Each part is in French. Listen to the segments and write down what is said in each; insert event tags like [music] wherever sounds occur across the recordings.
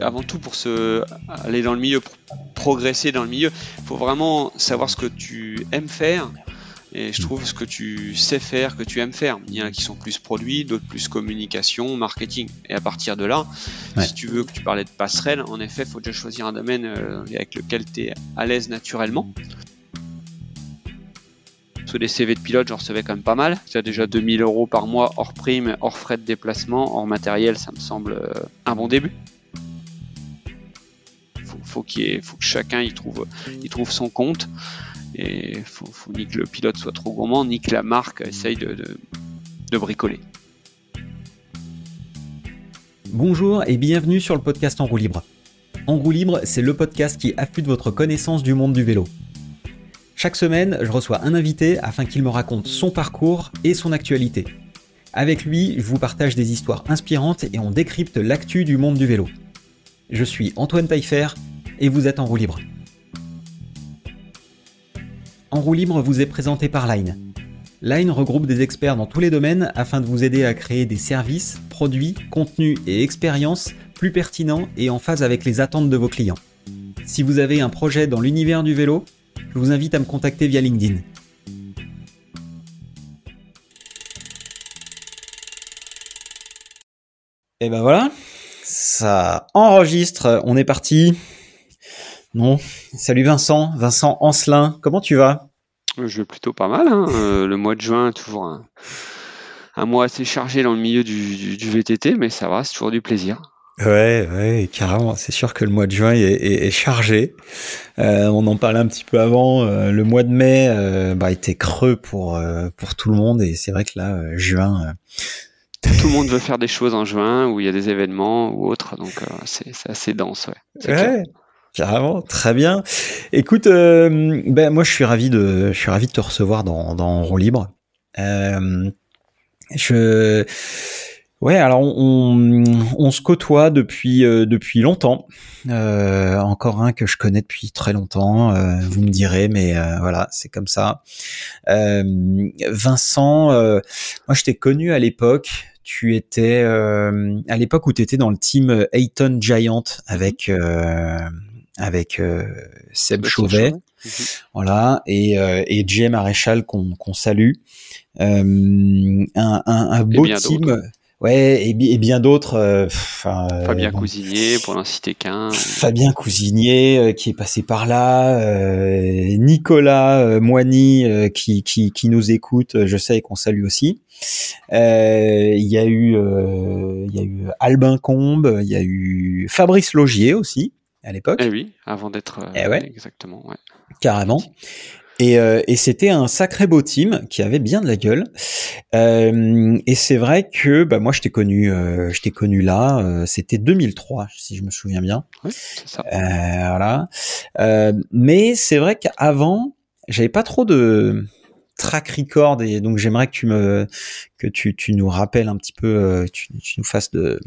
avant tout pour se aller dans le milieu, pour progresser dans le milieu, il faut vraiment savoir ce que tu aimes faire et je trouve ce que tu sais faire, que tu aimes faire. Il y en a qui sont plus produits, d'autres plus communication, marketing. Et à partir de là, si tu veux que tu parlais de passerelle, en effet, il faut déjà choisir un domaine euh, avec lequel tu es à l'aise naturellement. Sur des CV de pilote, j'en recevais quand même pas mal. As déjà 2000 euros par mois hors prime, hors frais de déplacement, hors matériel, ça me semble euh, un bon début faut qu'il faut que chacun y trouve, trouve son compte. Et faut, faut ni que le pilote soit trop gourmand, ni que la marque essaye de, de, bricoler. Bonjour et bienvenue sur le podcast En roue libre. En roue libre, c'est le podcast qui affûte votre connaissance du monde du vélo. Chaque semaine, je reçois un invité afin qu'il me raconte son parcours et son actualité. Avec lui, je vous partage des histoires inspirantes et on décrypte l'actu du monde du vélo. Je suis Antoine Taillefer et vous êtes en roue libre. En roue libre vous est présenté par Line. Line regroupe des experts dans tous les domaines afin de vous aider à créer des services, produits, contenus et expériences plus pertinents et en phase avec les attentes de vos clients. Si vous avez un projet dans l'univers du vélo, je vous invite à me contacter via LinkedIn. Et ben voilà, ça enregistre, on est parti. Non. Salut Vincent, Vincent Ancelin, comment tu vas? Je vais plutôt pas mal. Hein. Euh, le mois de juin, toujours un, mois assez chargé dans le milieu du, VTT, mais ça va, c'est toujours du plaisir. Ouais, ouais, carrément. C'est sûr que le mois de juin est, chargé. Euh, on en parlait un petit peu avant. Euh, le mois de mai bah, était creux pour pour tout le monde, et c'est vrai que là, juin. tout le monde veut faire des choses en juin où il y a des événements ou autres, donc c'est assez dense. Ouais, ouais. Carrément, très bien. Écoute, euh, ben moi je suis ravi de, je suis ravi de te recevoir dans dans Rond Libre. Euh, je, ouais, alors on, on, se côtoie depuis euh, depuis longtemps. Euh, encore un que je connais depuis très longtemps. Euh, vous me direz, mais voilà, c'est comme ça. Vincent, moi je t'ai connu à l'époque tu étais à l'époque où tu étais dans le team Ayton Giant avec avec euh, Seb Chauvet, voilà, et, euh, et Jay Maréchal qu'on salue. Euh, un, un, un beau team. Ouais, et, bien d'autres. Euh, Fabien Cousinier, pour n'en citer qu'un. Fabien Cousinier, qui est passé par là. Nicolas Moigny, qui, qui, qui, nous écoute, je sais qu'on salue aussi. Il y a eu, il y a eu Albin Combe, il y a eu Fabrice Logier aussi à l'époque. Eh oui, avant d'être. Euh, eh ouais. Exactement, ouais. Carrément. Et, euh, et c'était un sacré beau team qui avait bien de la gueule. Euh, et c'est vrai que bah, moi je t'ai connu, euh, je t'ai connu là. Euh, c'était 2003 si je me souviens bien. Oui, c'est ça. voilà. mais c'est vrai qu'avant j'avais pas trop de track record et donc j'aimerais que tu me que tu, tu nous rappelles un petit peu euh, tu, tu nous fasses de,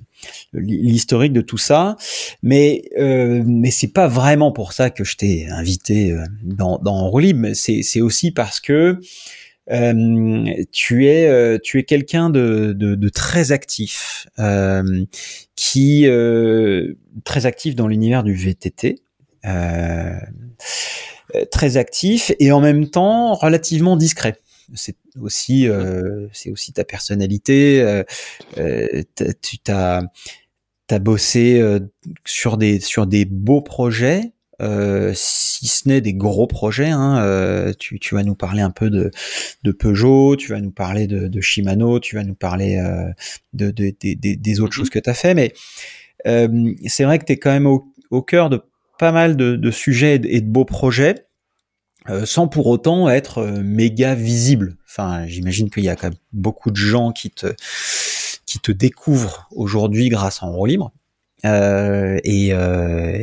l'historique de tout ça. Mais euh, mais c'est pas vraiment pour ça que je t'ai invité euh, dans dans Rolib c'est c'est aussi parce que euh, tu es tu es quelqu'un de, de, de, très actif qui très actif dans l'univers du VTT euh, très actif et en même temps relativement discret. C'est aussi, euh, c'est aussi ta personnalité. Euh, euh tu t'as as bossé sur des sur des beaux projets, euh, si ce n'est des gros projets. Hein, euh, tu, tu, vas nous parler un peu de, de Peugeot, tu vas nous parler de, de Shimano, tu vas nous parler euh, de, de, des autres mm-hmm. choses que tu as fait. Mais c'est vrai que tu es quand même au, au cœur de pas mal de, sujets et de, beaux projets. Euh, sans pour autant être euh, méga visible. Enfin, j'imagine qu'il y a quand même beaucoup de gens qui te qui te découvrent aujourd'hui grâce à En libre. Euh, et,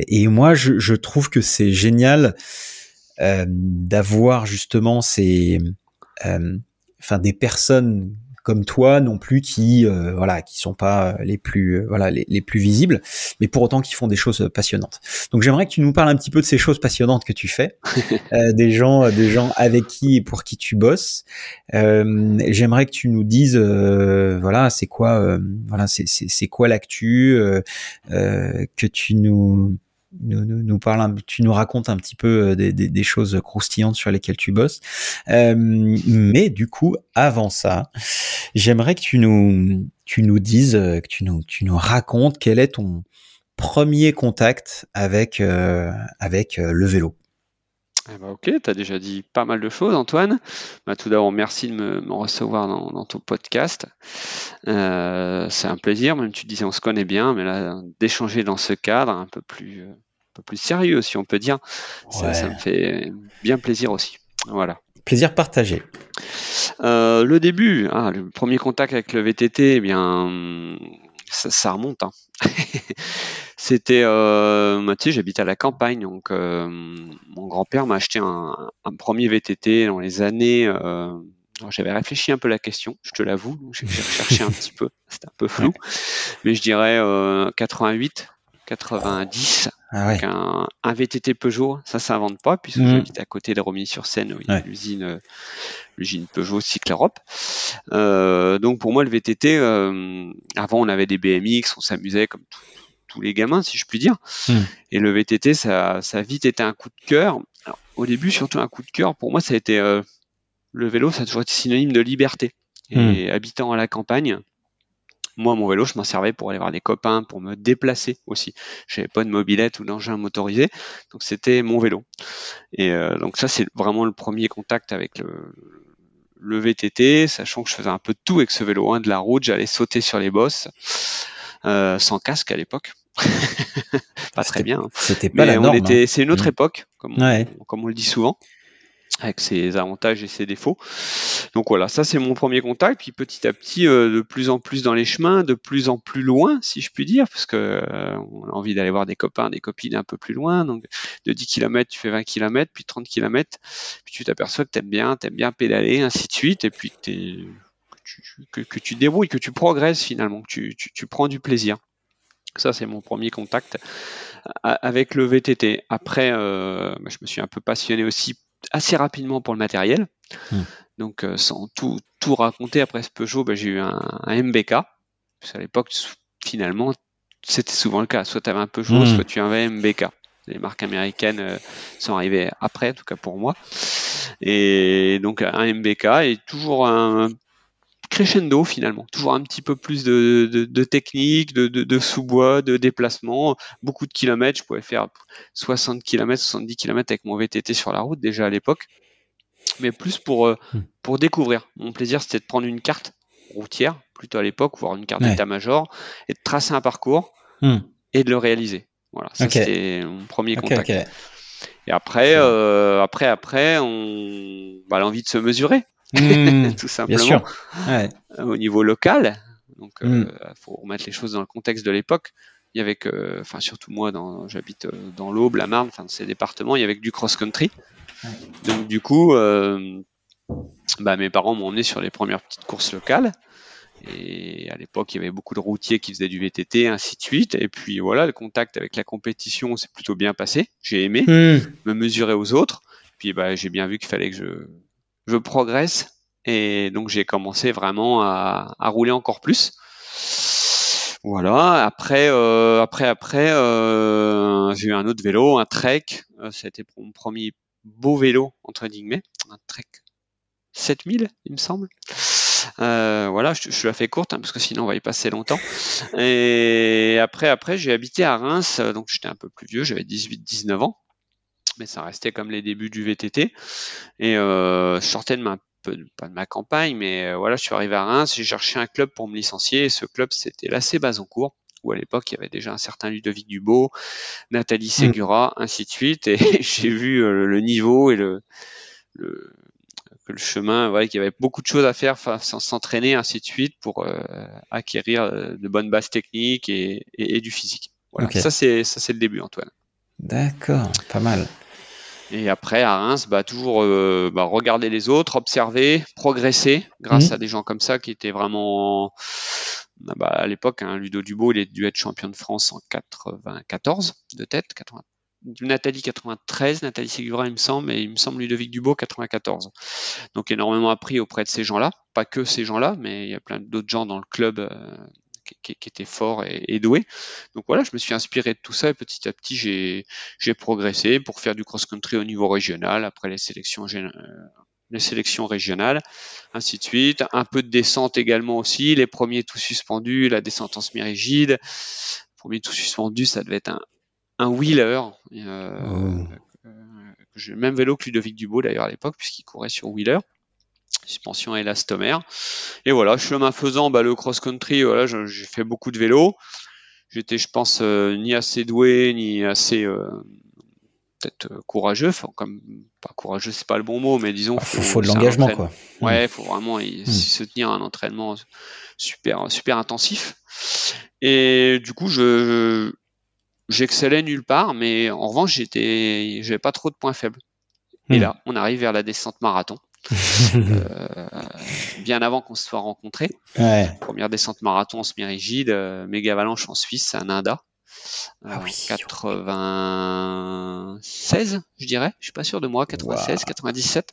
et moi, je, je trouve que c'est génial d'avoir justement ces, enfin des personnes comme toi non plus qui voilà qui sont pas les plus voilà les, les, plus visibles, mais pour autant qui font des choses passionnantes. Donc j'aimerais que tu nous parles un petit peu de ces choses passionnantes que tu fais, [laughs] des gens des gens avec qui et pour qui tu bosses. j'aimerais que tu nous dises voilà c'est quoi voilà c'est c'est quoi l'actu que tu nous nous, nous, parles, tu nous racontes un petit peu euh, des, des, choses croustillantes sur lesquelles tu bosses. Euh, mais du coup, avant ça, j'aimerais que tu nous, tu nous dises, euh, que tu nous, tu nous racontes quel est ton premier contact avec, avec le vélo. Eh ben ok, tu as déjà dit pas mal de choses, Antoine. Bah, tout d'abord, merci de me, recevoir dans, ton podcast. C'est un plaisir, même tu disais on se connaît bien, mais là, d'échanger dans ce cadre un peu plus, peu plus sérieux, si on peut dire. Ça, me fait bien plaisir aussi. Voilà. Plaisir partagé. Euh, le début, ah, le premier contact avec le VTT, eh bien, ça, remonte. Hein. [laughs] C'était, euh, tu sais, j'habite à la campagne, donc euh, mon grand-père m'a acheté un, premier VTT dans les années. Euh, j'avais réfléchi un peu la question, je te l'avoue, j'ai cherché un petit peu, c'était un peu flou, mais je dirais 88, 90 ah un, VTT Peugeot. Ça, ça s'invente pas puisque mmh. j'habite à côté de Romilly-sur-Seine, où il y a l'usine, euh, l'usine Peugeot Cycle Europe. Euh, donc pour moi, le VTT, euh, avant on avait des BMX, on s'amusait comme tous les gamins, si je puis dire. Mmh. Et le VTT, ça, ça a vite été un coup de cœur. au début, surtout un coup de cœur. Pour moi, ça a été le vélo, ça a toujours été synonyme de liberté. Et mmh. habitant à la campagne, moi, mon vélo, je m'en servais pour aller voir des copains, pour me déplacer aussi. J'avais pas de mobilette ou d'engin motorisé, donc c'était mon vélo. Et euh, donc ça, c'est vraiment le premier contact avec le, le, VTT, sachant que je faisais un peu de tout avec ce vélo. Hein, de la route, j'allais sauter sur les bosses, euh, sans casque à l'époque. [laughs] pas très bien. Hein. C'était pas la norme. Hein. C'est une autre mmh. époque, comme, comme on le dit souvent avec ses avantages et ses défauts. Donc voilà, ça c'est mon premier contact. Puis petit à petit, euh, de plus en plus dans les chemins, de plus en plus loin, si je puis dire, parce que euh, on a envie d'aller voir des copains, des copines un peu plus loin. Donc de 10 km, tu fais 20 km, puis 30 km, puis tu t'aperçois que t'aimes bien, t'aimes bien pédaler, ainsi de suite, et puis tu, que, que tu débrouilles, que tu progresses finalement, que tu, tu, tu prends du plaisir. Ça, c'est mon premier contact avec le VTT. Après, euh, je me suis un peu passionné aussi assez rapidement pour le matériel. Hmm. Donc, euh, sans tout, tout raconter, après ce Peugeot, ben, j'ai eu un, MBK. Parce à l'époque, finalement, c'était souvent le cas. Soit tu avais un Peugeot, hmm. soit tu avais un MBK. Les marques américaines euh, sont arrivées après, en tout cas pour moi. Et donc, un MBK est toujours un crescendo finalement, toujours un petit peu plus de, de, technique, de, de sous-bois, de déplacement, beaucoup de kilomètres. Je pouvais faire 60 km, 70 km avec mon VTT sur la route déjà à l'époque, mais plus pour, euh, hmm. pour découvrir. Mon plaisir c'était de prendre une carte routière, plutôt à l'époque, voire une carte d'état-major, et de tracer un parcours hmm. et de le réaliser. Voilà, ça c'était mon premier contact. Et après, euh, après, après, on, bah, l'envie de se mesurer. Mmh, [laughs] tout simplement. Ouais. Euh, au niveau local, donc il euh, mmh. faut remettre les choses dans le contexte de l'époque. Il y avait que, enfin surtout moi, dans, j'habite euh, dans l'Aube, la Marne, enfin ces départements, il y avait que du cross-country. Donc du coup, bah, mes parents m'ont emmené sur les premières petites courses locales. Et à l'époque, il y avait beaucoup de routiers qui faisaient du VTT, ainsi de suite. Et puis voilà, le contact avec la compétition s'est plutôt bien passé. J'ai aimé mmh. me mesurer aux autres. Puis bah, j'ai bien vu qu'il fallait que je, je progresse et donc j'ai commencé vraiment à, rouler encore plus. Voilà. Après, euh, après, après, euh, j'ai eu un autre vélo, un Trek. Euh, C'était mon premier beau vélo entre guillemets, un Trek 7000, il me semble. Euh, voilà, je, je la fais courte hein, parce que sinon on va y passer longtemps. Et après, après, j'ai habité à Reims, donc j'étais un peu plus vieux, j'avais 18-19 ans mais ça restait comme les débuts du VTT. Et euh, je sortais de ma pas de ma campagne, mais euh, voilà, je suis arrivé à Reims, j'ai cherché un club pour me licencier. Et ce club, c'était l'AC Bazancourt, où à l'époque il y avait déjà un certain Ludovic Dubo, Nathalie mm. Segura, ainsi de suite. Et [laughs] j'ai vu euh, le niveau et le, le le chemin, voilà, qu'il y avait beaucoup de choses à faire, s'entraîner, ainsi de suite, pour euh, acquérir de bonnes bases techniques et, et, du physique. Voilà, ça c'est ça c'est le début, Antoine. D'accord, pas mal. Et après, à Reims, bah, toujours euh, bah, regarder les autres, observer, progresser grâce Mhm. à des gens comme ça qui étaient vraiment. Bah, à l'époque, hein, Ludo Dubo, il est dû être champion de France en 94 de tête. 80... Nathalie 93, Nathalie Ségurin, il me semble, et il me semble Ludovic Dubo 94. Donc énormément appris auprès de ces gens-là. Pas que ces gens-là, mais il y a plein d'autres gens dans le club euh, qui, étaient forts et, et doués. Donc voilà, je me suis inspiré de tout ça et petit à petit j'ai j'ai progressé pour faire du cross-country au niveau régional, après les sélections gén- euh, les sélections régionales, ainsi de suite. Un peu de descente également aussi, les premiers tout suspendus, la descente en semi-rigide. Le premier tout suspendu, ça devait être un, un wheeler. euh, Oh. euh, même vélo que Ludovic Dubo d'ailleurs à l'époque, puisqu'il courait sur wheeler. Suspension élastomère. Et voilà, chemin faisant, bah, le cross-country, voilà, j'ai fait beaucoup de vélo. J'étais, je pense, euh, ni assez doué, ni assez euh, peut-être euh, courageux. Enfin, comme pas courageux, c'est pas le bon mot, mais disons, Il faut, faut de l'engagement, quoi. Ouais, faut vraiment y- Mm. se tenir à un entraînement super, super intensif. Et du coup, je j'excellais nulle part, mais en revanche, j'étais, j'avais pas trop de points faibles. Et Mm. là, on arrive vers la descente marathon, bien avant qu'on se soit rencontrés. ouais. Première descente marathon en semi-rigide, euh, méga avalanche en Suisse, à Nanda. Ah Euh, oui. 96, je dirais. Je suis pas sûr de moi. 96, Wow. 97.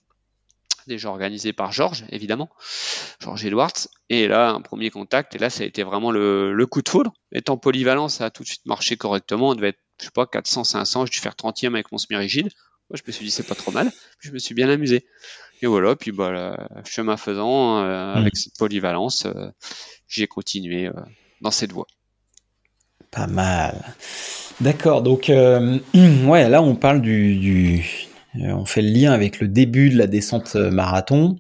Déjà organisé par Georges, évidemment. Georges Edwards. Et là, un premier contact. Et là, ça a été vraiment le, le coup de foudre. Étant polyvalent, ça a tout de suite marché correctement. On devait être, je sais pas, 400, 500. J'ai dû faire 30e avec mon semi-rigide. Moi, je me suis dit, c'est pas trop mal. Puis, je me suis bien amusé. Et voilà. Puis, bah, là, chemin faisant, euh, Mm. avec cette polyvalence, euh, j'ai continué euh, dans cette voie. Pas mal. D'accord, donc euh, [clears throat] ouais, là on parle du, du- euh, on fait le lien avec le début de la descente marathon.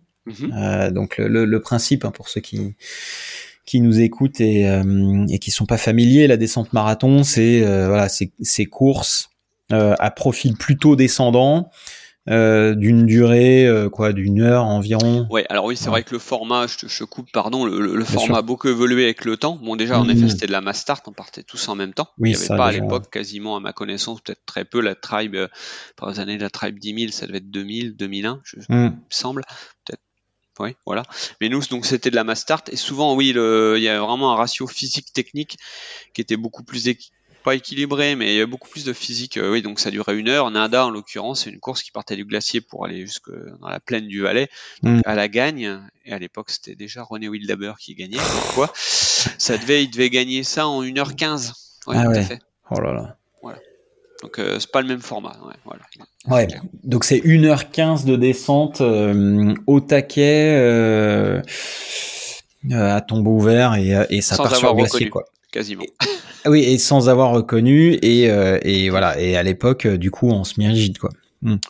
Euh, donc le, principe hein, pour ceux qui qui nous écoutent et, euh, et qui sont pas familiers, la descente marathon, c'est euh, voilà, c'est ces courses euh, à profil plutôt descendant, euh, d'une durée euh, quoi, d'une heure environ. Ouais, alors oui, c'est Ouais. vrai que le format, je, te- je coupe, pardon, le, le- format a beaucoup évolué avec le temps. Bon, déjà, en effet, c'était de la mass start, on partait tous en même temps. Oui, Il n'y avait ça, pas à l'époque, quasiment à ma connaissance, peut-être très peu, la tribe, euh, par les années de la tribe 10 000, ça devait être 2000, 2001, je, il Hmm. me semble. Peut-être. Oui, voilà. Mais nous, donc, c'était de la mass start. Et souvent, oui, le- il y a vraiment un ratio physique-technique qui était beaucoup plus pas équilibré, mais il y a beaucoup plus de physique. euh, oui, donc ça durait une heure. Nada, en l'occurrence, c'est une course qui partait du glacier pour aller jusque dans la plaine du Valais, donc Mm. à la gagne. Et à l'époque, c'était déjà René Wildaber qui gagnait. Donc, quoi, ça devait, il devait gagner ça en 1h15. Ouais, Ah ouais. Oh là là. Donc, euh, c'est pas le même format. Ouais, voilà. Ouais, donc c'est 1h15 de descente euh, au taquet euh, à tombeau ouvert et, et ça Sans part sur avoir glacier quoi. Quasiment. Ah Oui, et sans avoir reconnu et, euh, et voilà et à l'époque euh, du coup en semi-rigide quoi.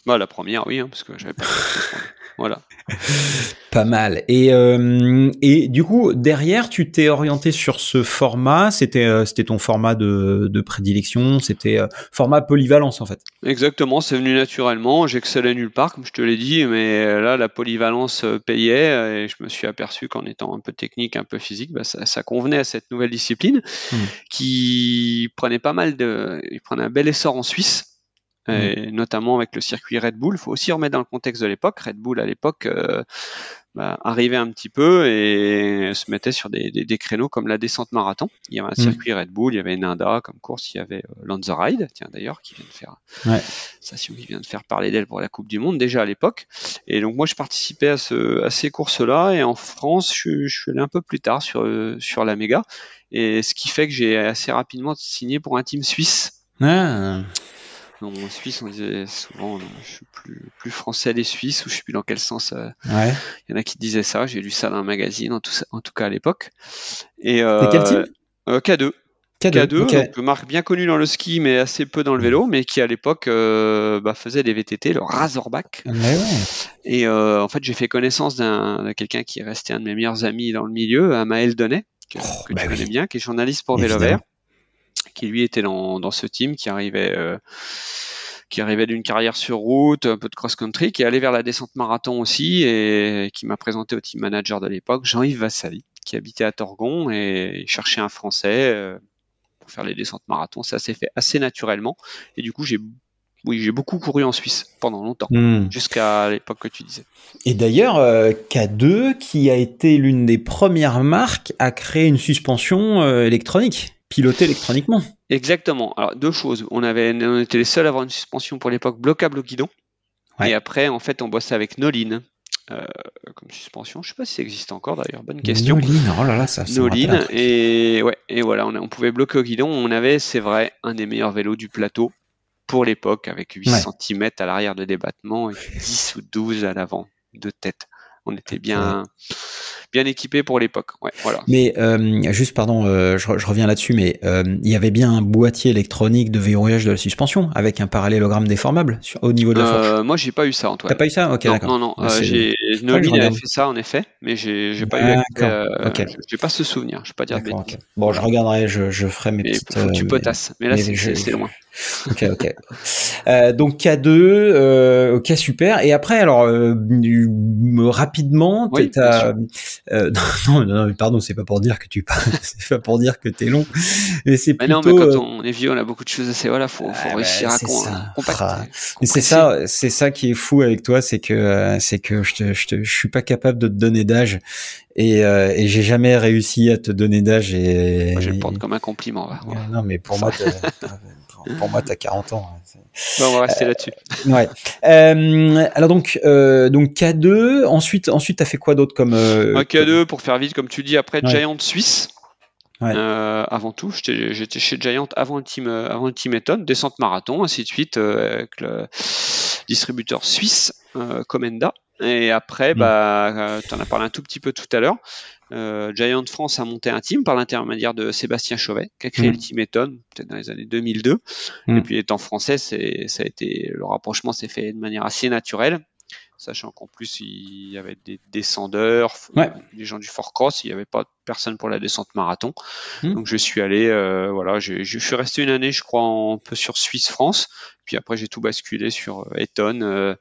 Bah, la première, oui, hein, parce que j'avais pas. [laughs] voilà. [laughs] Pas mal. Et euh, et du coup derrière tu t'es orienté sur ce format, c'était euh, c'était ton format de, de prédilection, c'était euh, format polyvalence en fait. Exactement, c'est venu naturellement. J'excellais nulle part, comme je te l'ai dit, mais là, la polyvalence payait et je me suis aperçu qu'en étant un peu technique, un peu physique, bah, ça, ça convenait à cette nouvelle discipline Mm. qui prenait pas mal de, il prenait un bel essor en Suisse. Et notamment avec le circuit Red Bull, il faut aussi remettre dans le contexte de l'époque. Red Bull à l'époque euh, bah, arrivait un petit peu et se mettait sur des, des, des créneaux comme la descente marathon. Il y avait un Mm. circuit Red Bull, il y avait Nanda comme course, il y avait euh, tiens d'ailleurs, qui vient de faire Ouais. station qui vient de faire parler d'elle pour la Coupe du Monde déjà à l'époque. Et donc moi je participais à, ce, à ces courses-là et en France je, je suis allé un peu plus tard sur, euh, sur la méga. Et ce qui fait que j'ai assez rapidement signé pour un team suisse. Ah, en Suisse on disait souvent euh, je suis plus, plus français des Suisses ou je sais plus dans quel sens euh, ouais. il y en a qui disaient ça, j'ai lu ça dans un magazine en tout, ça- en tout cas à l'époque. Et euh, quel team euh, K2. K2. K2, ok. donc marque bien connue dans le ski, mais assez peu dans le vélo, mais qui à l'époque euh, bah, faisait des VTT, le Razorback. Ouais. Et euh, en fait, j'ai fait connaissance d'un quelqu'un qui est resté un de mes meilleurs amis dans le milieu, un Maël Donnet, que, Oh, que bah tu oui. connais bien, qui est journaliste pour Vélo. Vert, qui lui était dans, dans ce team, qui arrivait, euh, qui arrivait d'une carrière sur route, un peu de cross-country, qui allé vers la descente marathon aussi, et qui m'a présenté au team manager de l'époque, Jean-Yves Vassali, qui habitait à Torgon et cherchait un Français euh, pour faire les descentes marathon. Ça s'est fait assez naturellement, et du coup j'ai oui, j'ai beaucoup couru en Suisse pendant longtemps, Hmm. jusqu'à l'époque que tu disais. Et d'ailleurs, euh, K2, qui a été l'une des premières marques à créer une suspension électronique, pilotée électroniquement. Exactement. Alors deux choses. On avait, on était les seuls à avoir une suspension pour l'époque bloquable au guidon. Ouais. Et après, en fait, on bossait avec Nolin euh, comme suspension. Je sais pas si ça existe encore d'ailleurs. Bonne question. Nolin, oh là là, ça, ça me rappelle un Nolin truc. et ouais et voilà on, a- on pouvait bloquer au guidon on avait c'est vrai un des meilleurs vélos du plateau pour l'époque avec 8 Ouais. cm à l'arrière de débattement et 10 ou 12 à l'avant de tête on était bien bien équipé pour l'époque ouais voilà Mais euh, juste, pardon, euh, je, re- je reviens là-dessus, mais euh, il y avait bien un boîtier électronique de verrouillage de la suspension avec un parallélogramme déformable sur, au niveau de la fourche. Euh, moi j'ai pas eu ça T'as Antoine pas eu ça? Ok, non, d'accord. non, non, Bah, euh, c'est- j'ai avait fait ça en effet, mais j'ai pas eu accès, D'accord, euh, ok. j'ai pas ce souvenir, je vais pas dire de D'accord, bêtises. ok. Bon, je regarderai, je, je ferai mes Mais petites. tu euh, potasses, mais là c'est loin. [laughs] Ok, ok. Euh, donc K2, euh, ok super. Et après, alors euh, du- rapidement, Oui, t'as, euh, [laughs] non, non, non, pardon, c'est pas pour dire que tu [laughs] parles, c'est pas pour dire que t'es long, mais c'est Mais plutôt. non, mais quand euh, on est vieux, on a beaucoup de choses à savoir. Voilà, faut, faut Ah, bah, réussir à c'est con, ça. compacter, Ah. Mais c'est ça, c'est ça qui est fou avec toi, c'est que euh, c'est que je te, je te, je suis pas capable de te donner d'âge et, euh, et j'ai jamais réussi à te donner d'âge et. Moi, je vais le prendre comme un compliment. Ouais, non, mais pour moi, [laughs] pour- moi, t'as 40 ans. hein, on va rester là-dessus. [laughs] Ouais. Euh, alors donc euh, donc K2. Ensuite ensuite t'as fait quoi d'autre comme euh, Un K2 pour faire vite, comme tu dis, après Ouais. Giant Suisse. Ouais. Euh, avant tout, j'étais chez Giant avant le team, euh, avant le team Eton, descente marathon, ainsi de suite, euh, avec le distributeur suisse euh, Comenda. Et après, Mm. bah, tu en as parlé un tout petit peu tout à l'heure. Euh, Giant France a monté un team par l'intermédiaire de Sébastien Chauvet, qui a créé Mm. le team Eton, peut-être dans les années 2002. Mm. Et puis étant français, c'est, ça a été, le rapprochement s'est fait de manière assez naturelle, sachant qu'en plus il y avait des descendeurs, Ouais. des gens du Fort Cross, il n'y avait pas personne pour la descente marathon. Mm. Donc je suis allé, euh, voilà, j'ai- je suis resté une année, je crois, un peu sur Suisse-France, puis après j'ai tout basculé sur euh, Eton, euh,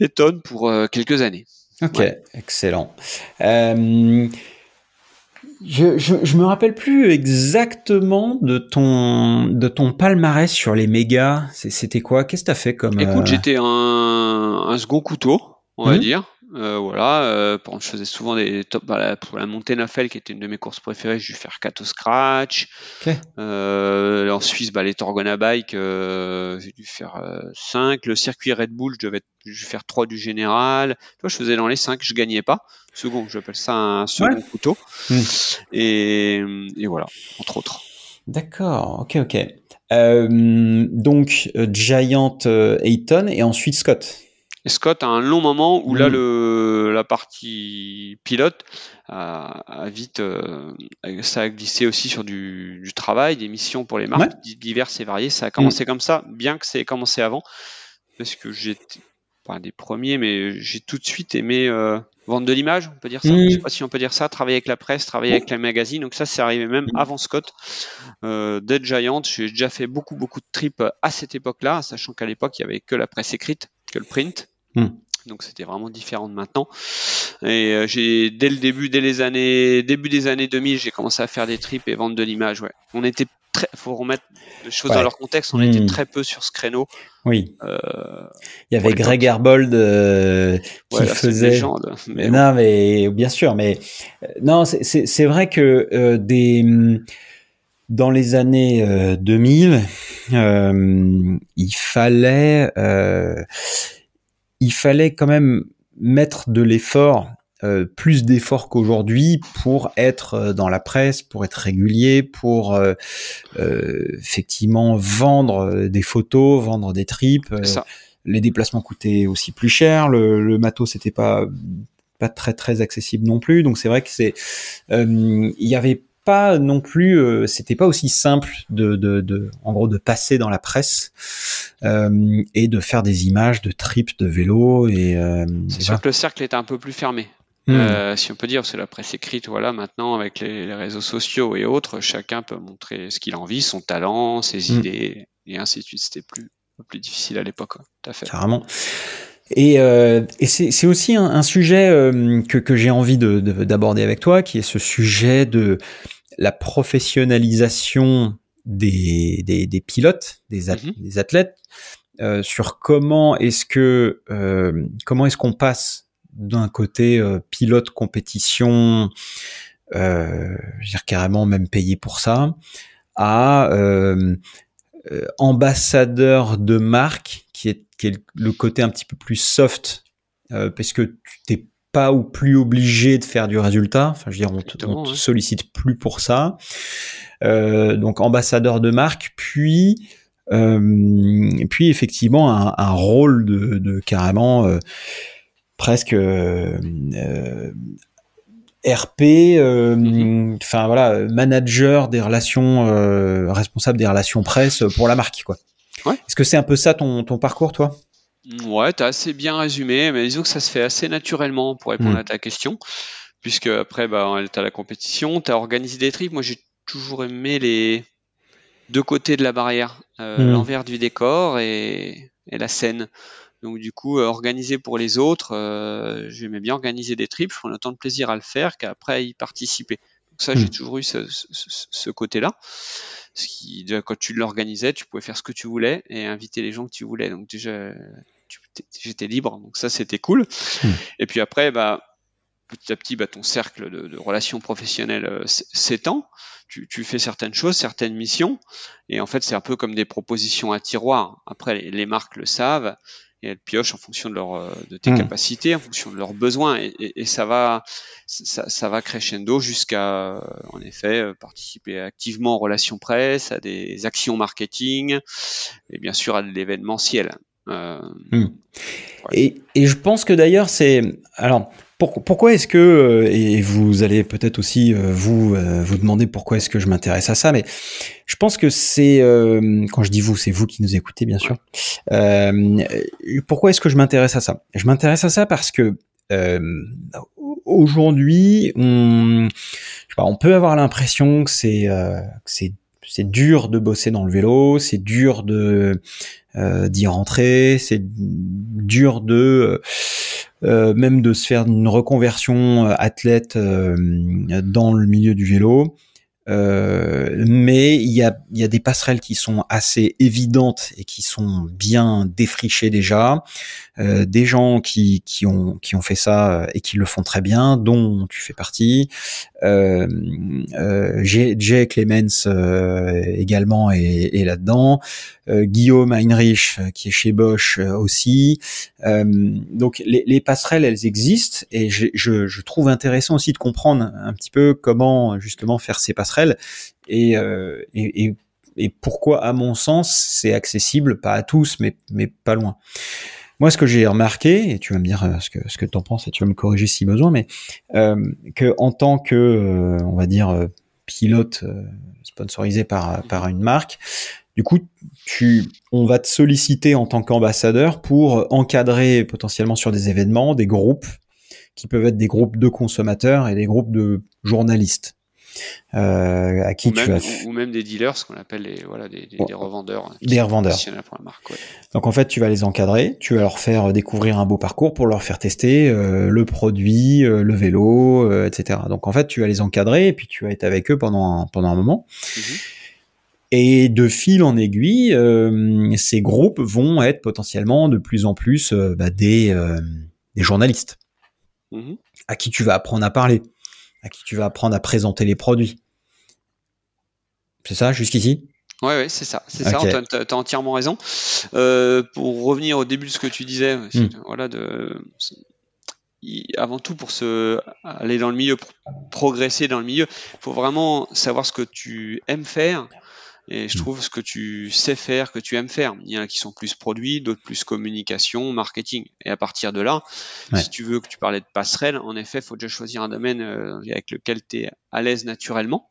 Eton pour euh, quelques années. Ok, Ouais. excellent. Euh, je, je, je me rappelle plus exactement de ton de ton palmarès sur les mégas. C'était quoi? Qu'est-ce que t'as fait comme Écoute, euh, j'étais un, un second couteau, on va Mhm. dire. Euh, voilà, euh, je faisais souvent des top bah, pour la montée Nafel, qui était une de mes courses préférées, j'ai dû faire 4 au scratch. Euh, en Suisse, bah, les Torgona Bike, euh, j'ai dû faire 5. Le circuit Red Bull, je devais dû faire 3 du général. Tu vois, je faisais dans les 5, je gagnais pas. Second, j'appelle ça un second Ouais. couteau. Mhm. Et, et voilà, entre autres. D'accord, ok, ok. Euh, donc euh, Giant euh, Ayton et ensuite Scott. Et Scott a un long moment où là Mm. le la partie pilote a, a vite euh, ça a glissé aussi sur du, du travail, des missions pour les marques Ouais. Mm. diverses et variées. Ça a commencé comme ça, bien que ça ait commencé avant, parce que j'étais pas un des premiers, mais j'ai tout de suite aimé euh, vendre de l'image, on peut dire ça. Mm. Je sais pas si on peut dire ça, travailler avec la presse, travailler avec les magazines. Donc ça, c'est arrivé même Mm. avant Scott. Euh, Dead Giant, j'ai déjà fait beaucoup beaucoup de trips à cette époque-là, sachant qu'à l'époque il y avait que la presse écrite, que le print. Mm. Donc c'était vraiment différent de maintenant. Et euh, j'ai dès le début, dès les années début des années 2000, j'ai commencé à faire des trips et vendre de l'image. Ouais. On était très, faut remettre les choses Ouais. dans leur contexte. On était très peu sur ce créneau. Oui, Euh, il y avait Greg Herbold euh, qui ouais, là, c'est une faisait. légende. Mais non, mais bien sûr, mais euh, non, c'est- c'est c'est vrai que euh, des hum, dans les années euh, 2000, euh, il fallait euh, il fallait quand même mettre de l'effort, euh, plus d'effort qu'aujourd'hui pour être euh, dans la presse, pour être régulier, pour euh, euh, effectivement vendre euh, des photos, vendre des tripes. euh, les déplacements coûtaient aussi plus cher, le, le matos c'était pas pas très très accessible non plus, donc c'est vrai que c'est euh, il y avait pas non plus, euh, c'était pas aussi simple de, de, de, en gros, de passer dans la presse euh, et de faire des images de trips de vélo et. Euh, C'est sûr que le cercle était un peu plus fermé. Hmm. Si on peut dire, que la presse écrite, voilà, maintenant avec les, les réseaux sociaux et autres, chacun peut montrer ce qu'il a envie, son talent, ses Mm. idées, et ainsi de suite. C'était plus, plus difficile à l'époque, tout à fait. Carrément. Et, euh, et c'est c'est aussi un, un sujet euh, que, que j'ai envie de- de- d'aborder avec toi, qui est ce sujet de la professionnalisation des, des, des pilotes, des, Mhm. des athlètes, euh, sur comment est-ce que euh, comment est-ce qu'on passe d'un côté euh, pilote compétition, euh, je veux dire carrément même payé pour ça, à euh, euh, ambassadeur de marque, qui est, qui est le côté un petit peu plus soft, euh, parce que tu t'es pas ou plus obligé de faire du résultat. Enfin, je veux dire, on te, on te sollicite plus pour ça. Euh, donc ambassadeur de marque, puis euh, et puis effectivement un, un rôle de, de carrément euh, presque euh, RP, Mhm. enfin voilà, manager des relations, responsable des relations presse pour la marque, quoi. Ouais. Est-ce que c'est un peu ça ton, ton parcours, toi? Ouais, t'as assez bien résumé, mais disons que ça se fait assez naturellement pour répondre Mm. à ta question, puisque après, bah, t'as la compétition, t'as organisé des trips. Moi, j'ai toujours aimé les deux côtés de la barrière, euh, Mm. l'envers du décor et, et la scène. Donc du coup, euh, organiser pour les autres, euh, j'aimais bien organiser des trips. Je prenais autant de plaisir à le faire qu'après à y participer. Donc ça, j'ai Mm. toujours eu ce, ce- ce- ce côté-là. Ce qui, déjà, quand tu l'organisais, tu pouvais faire ce que tu voulais et inviter les gens que tu voulais. Donc déjà, tu- j'étais libre. Donc ça, c'était cool. Mm. Et puis après, bah, petit à petit, bah, ton cercle de, de relations professionnelles euh, s'étend. Tu, tu fais certaines choses, certaines missions, et en fait, c'est un peu comme des propositions à tiroir. Après, les, les marques le savent et elles piochent en fonction de leur, euh, de tes Mm. capacités, en fonction de leurs besoins, et, et- et ça va, ça, ça va crescendo jusqu'à, euh, en effet, participer activement aux relations presse, à des actions marketing, et bien sûr à de l'événementiel. Euh, Et, et je pense que d'ailleurs, c'est. Alors, pour- pourquoi est-ce que. euh, Et vous allez peut-être aussi euh, vous vous demander pourquoi est-ce que je m'intéresse à ça, mais je pense que c'est. euh, Quand je dis vous, c'est vous qui nous écoutez, bien sûr. Euh, pourquoi est-ce que je m'intéresse à ça? Je m'intéresse à ça parce que. euh, Aujourd'hui, on, je sais pas, on peut avoir l'impression que c'est euh, c'est c'est dur de bosser dans le vélo, c'est dur de d'y rentrer, c'est dur de euh, même de se faire une reconversion euh, athlète euh, dans le milieu du vélo. Euh, mais il y a, y a des passerelles qui sont assez évidentes et qui sont bien défrichées déjà. Euh, des gens qui, qui, ont, qui ont fait ça euh, et qui le font très bien, dont tu fais partie. Euh, euh, Jay Clemens euh, également est, est là-dedans. Euh, Guillaume Heinrich qui est chez Bosch aussi. Donc les, les passerelles, elles existent et je, je trouve intéressant aussi de comprendre un petit peu comment justement faire ces passerelles et, euh, et, pourquoi, à mon sens, c'est accessible, pas à tous, mais, mais pas loin. Moi, ce que j'ai remarqué, et tu vas me dire euh, ce que ce que t'en penses, et tu vas me corriger si besoin, mais euh, que en tant que, euh, on va dire, pilote sponsorisé par par une marque, du coup, tu, on va te solliciter en tant qu'ambassadeur pour encadrer potentiellement sur des événements des groupes qui peuvent être des groupes de consommateurs et des groupes de journalistes. Euh, à qui ou, tu même, as ou, même des dealers, ce qu'on appelle les, voilà, des, des, des revendeurs. Des revendeurs. professionnels Pour la marque, ouais. Donc en fait, tu vas les encadrer, tu vas leur faire découvrir un beau parcours pour leur faire tester euh, le produit, euh, le vélo, etc. Donc en fait, tu vas les encadrer et puis tu vas être avec eux pendant un, pendant un moment. Mhm. Et de fil en aiguille, euh, ces groupes vont être potentiellement de plus en plus euh, bah, des, euh, des journalistes Mhm. à qui tu vas apprendre à parler, à qui tu vas apprendre à présenter les produits. C'est ça jusqu'ici? Ouais, ouais, c'est ça, c'est ça. T'as as entièrement raison. Euh, pour revenir au début de ce que tu disais, c'est- Mm. voilà, de, il- avant tout pour se aller dans le milieu, pour progresser dans le milieu, faut vraiment savoir ce que tu aimes faire. Et je Mm. trouve ce que tu sais faire, que tu aimes faire. Il y en a qui sont plus produits, d'autres plus communication, marketing. Et à partir de là, Ouais. si tu veux que tu parlais de passerelle, en effet, faut déjà choisir un domaine euh, avec lequel tu es à l'aise naturellement.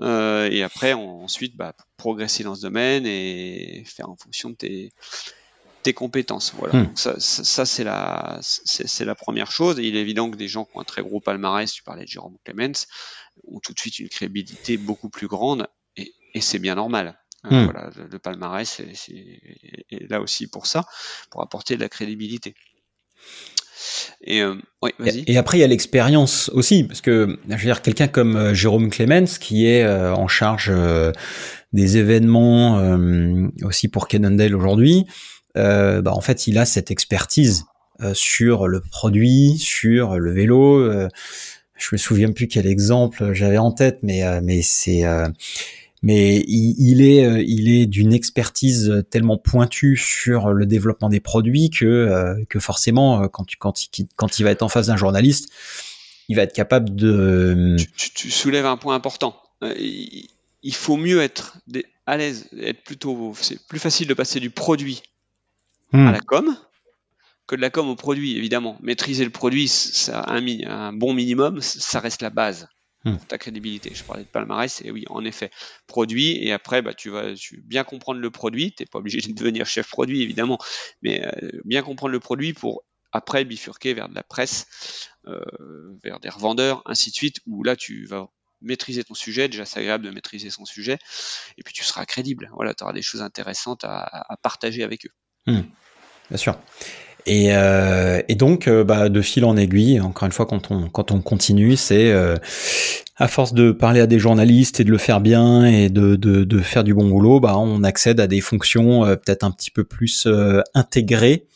Euh, et après, on- ensuite, bah, progresser dans ce domaine et faire en fonction de tes, tes compétences. Voilà. Hmm. Donc ça, ça, ça, c'est la, c'est, c'est la première chose. Et il est évident que des gens qui ont un très gros palmarès, tu parlais de Jérôme Clemens, ont tout de suite une crédibilité beaucoup plus grande et, c'est bien normal. Euh, Hmm. Voilà, le, palmarès c'est, c'est, est là aussi pour ça, pour apporter de la crédibilité. Et euh. Et après, il y a l'expérience aussi, parce que je veux dire, quelqu'un comme euh, Jérôme Clemens, qui est euh, en charge euh, des événements aussi pour Cannondale aujourd'hui, bah, en fait, il a cette expertise sur le produit, sur le vélo. je me souviens plus quel exemple j'avais en tête, mais mais c'est mais il, est euh, il est d'une expertise tellement pointue sur le développement des produits que euh, que forcément euh, quand tu quand il, quand il va être en face d'un journaliste, il va être capable de tu, soulèves un point important. il faut mieux être à l'aise, être plutôt c'est plus facile de passer du produit à hmm. la com que de la com au produit évidemment. Maîtriser le produit, ça un, un bon minimum, ça reste la base. Hmm. ta crédibilité. Je parlais de palmarès, et oui, en effet, produit, et après, bah, tu vas bien comprendre le produit, tu n'es pas obligé [laughs] de devenir chef produit, évidemment, mais euh, bien comprendre le produit pour après bifurquer vers de la presse, euh, vers des revendeurs, ainsi de suite, où là, tu vas maîtriser ton sujet, déjà c'est agréable de maîtriser son sujet, et puis tu seras crédible, voilà, tu auras des choses intéressantes à, partager avec eux. Hmm. Bien sûr. Et, euh, et donc, euh, bah, de fil en aiguille, encore une fois, quand on, quand on continue, c'est euh, à force de parler à des journalistes et de le faire bien et de, de, de faire du bon boulot, bah, on accède à des fonctions euh, peut-être un petit peu plus euh, intégrées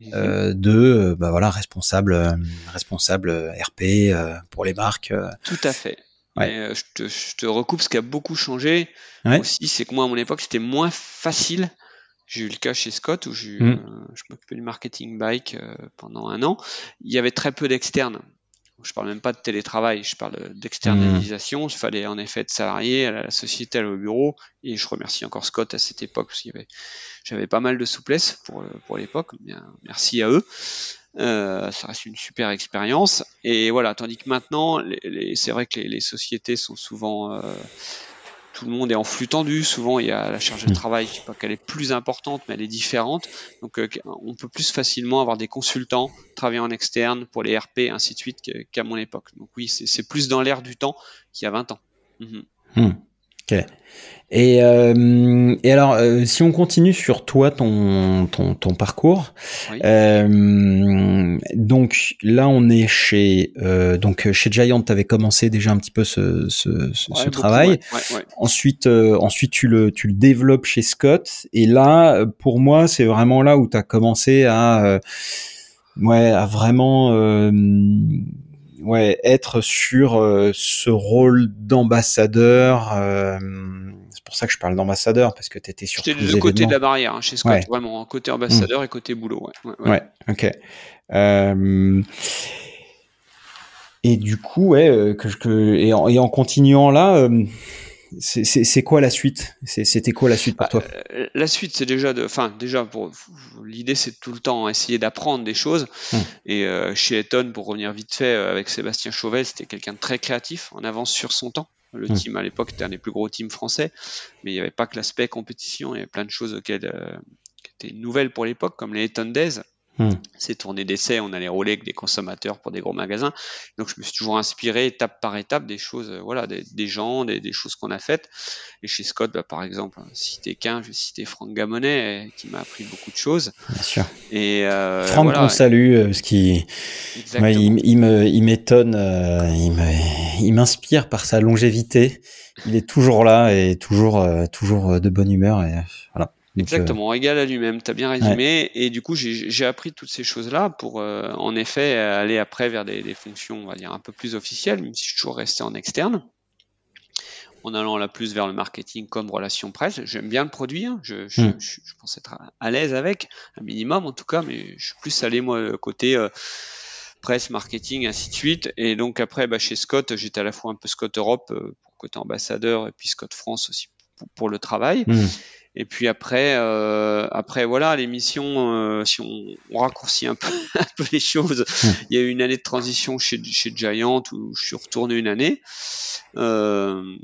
mhm. de bah, voilà, responsable, responsable RP pour les marques. Tout à fait. Ouais. je, te, je, te, recoupe ce qui a beaucoup changé aussi, c'est que moi à mon époque c'était moins facile j'ai eu le cas chez Scott où mm. euh, je m'occupais du marketing bike euh, pendant un an. Il y avait très peu d'externes. Je parle même pas de télétravail, je parle d'externalisation. Il fallait en effet être salarié à la société, aller au bureau. Et je remercie encore Scott à cette époque parce qu'il y avait, j'avais pas mal de souplesse pour, euh, pour l'époque. Merci à eux. Euh, ça reste une super expérience. Et voilà, tandis que maintenant, les, c'est vrai que les, les, sociétés sont souvent euh, tout le monde est en flux tendu. Souvent, il y a la charge de mm. travail qui pas qu'elle est plus importante, mais elle est différente. Donc, euh, on peut plus facilement avoir des consultants travailler en externe pour les RP, ainsi de suite, qu'à mon époque. Donc oui, c'est plus dans l'air du temps qu'il y a 20 ans. Mm-hmm. Mm. Ok. Et, euh, et alors, euh, si on continue sur toi, ton, ton, ton parcours, euh, donc là, on est chez euh, donc chez Giant, tu avais commencé déjà un petit peu ce, ce, ce, travail. ensuite, euh, ensuite tu le tu le développes chez Scott. Et là, pour moi, c'est vraiment là où tu as commencé à euh, ouais à vraiment ouais être sur ce rôle d'ambassadeur c'est pour ça que je parle d'ambassadeur, parce que tu étais sur C'était le côté de la barrière hein, chez Scott, vraiment, côté ambassadeur et côté boulot. Ouais, ouais, ok. Euh, et du coup, ouais, euh, que, que, et, en, et en continuant là, euh, c'est quoi la suite? C'était quoi la suite pour bah, toi? La suite, c'est déjà de, enfin déjà pour l'idée, c'est tout le temps essayer d'apprendre des choses. Hum. Et chez Eton, pour revenir vite fait avec Sébastien Chauvel, c'était quelqu'un de très créatif, en avance sur son temps. Le hmm. team à l'époque était un des plus gros teams français, mais il n'y avait pas que l'aspect compétition, il y avait plein de choses auxquelles, euh, qui étaient nouvelles pour l'époque, comme les Eton Days, Hmm. Ces tournées d'essai, on allait rouler avec des consommateurs pour des gros magasins. Donc je me suis toujours inspiré étape par étape des choses, euh, voilà, des, gens, des, choses qu'on a faites. Et chez Scott, bah, par exemple, citer qu'un, je vais citer Franck Gamonet, euh, qui m'a appris beaucoup de choses. Bien sûr. Et euh, Franck, on salue, parce qu'il il, m'étonne, il m'inspire par sa longévité. Il est toujours là et toujours, toujours de bonne humeur. Et voilà. Exactement, égal à lui-même, tu as bien résumé. Et du coup, j'ai appris toutes ces choses-là pour, euh, en effet, aller après vers des, des, fonctions, on va dire, un peu plus officielles, même si je suis toujours resté en externe. En allant là plus vers le marketing comme relation presse. J'aime bien le produit, hein. je, je, hmm. je, je, pense être à l'aise avec, un minimum en tout cas, mais je suis plus allé, moi, côté euh, presse, marketing, ainsi de suite. Et donc après, bah, chez Scott, j'étais à la fois un peu Scott Europe, euh, pour côté ambassadeur, et puis Scott France aussi pour, pour le travail. Hmm. Et puis après, euh, après voilà, l'émission, euh, si on, on, raccourcit un peu, [laughs] un peu les choses, hmm. il y a eu une année de transition chez, chez Giant où je suis retourné une année. Euh,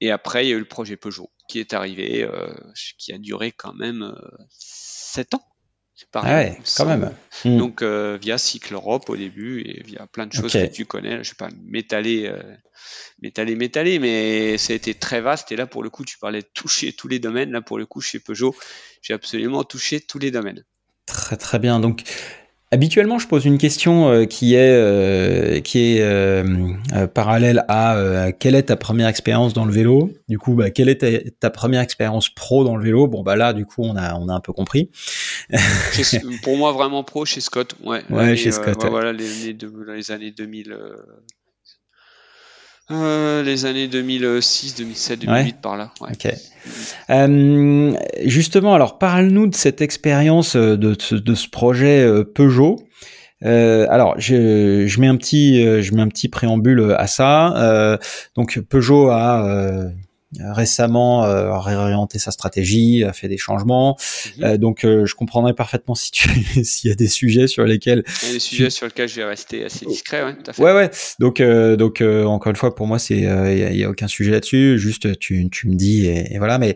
et après, il y a eu le projet Peugeot qui est arrivé, euh, qui a duré quand même 7 ans. C'est pareil. Ouais, quand même. Hmm. Donc euh, via Cycle Europe au début et via plein de choses que tu connais. Je vais pas m'étaler, euh, m'étaler, m'étaler, mais ça a été très vaste. Et là, pour le coup, tu parlais de toucher tous les domaines. Là, pour le coup, chez Peugeot, j'ai absolument touché tous les domaines. Très très bien. Donc Habituellement, je pose une question euh, qui est euh, qui est euh, parallèle à quelle est ta première expérience dans le vélo? Du coup, bah, quelle est ta, première expérience pro dans le vélo? Bon, bah là, du coup, on a on a un peu compris. pour moi, vraiment pro chez Scott. Ouais. Ouais, chez Scott. Voilà les, les, années 2000. Euh, les années 2006, 2007, 2008 par là. Ouais. Ok. Euh, justement, alors parle-nous de cette expérience euh, de, de, ce projet Peugeot. Euh, alors, je, je, mets un petit, je mets un petit préambule à ça. donc, Peugeot a récemment euh, réorienté sa stratégie, a fait des changements. Mhm. Euh, donc euh, je comprendrais parfaitement si tu [laughs] s'il y a des sujets sur lesquels il y a des sujets sur lesquels je vais rester assez discret, ouais, tout à fait. Ouais ouais. Donc euh, donc encore une fois pour moi c'est il y, a, aucun sujet là-dessus, juste tu tu me dis et, voilà mais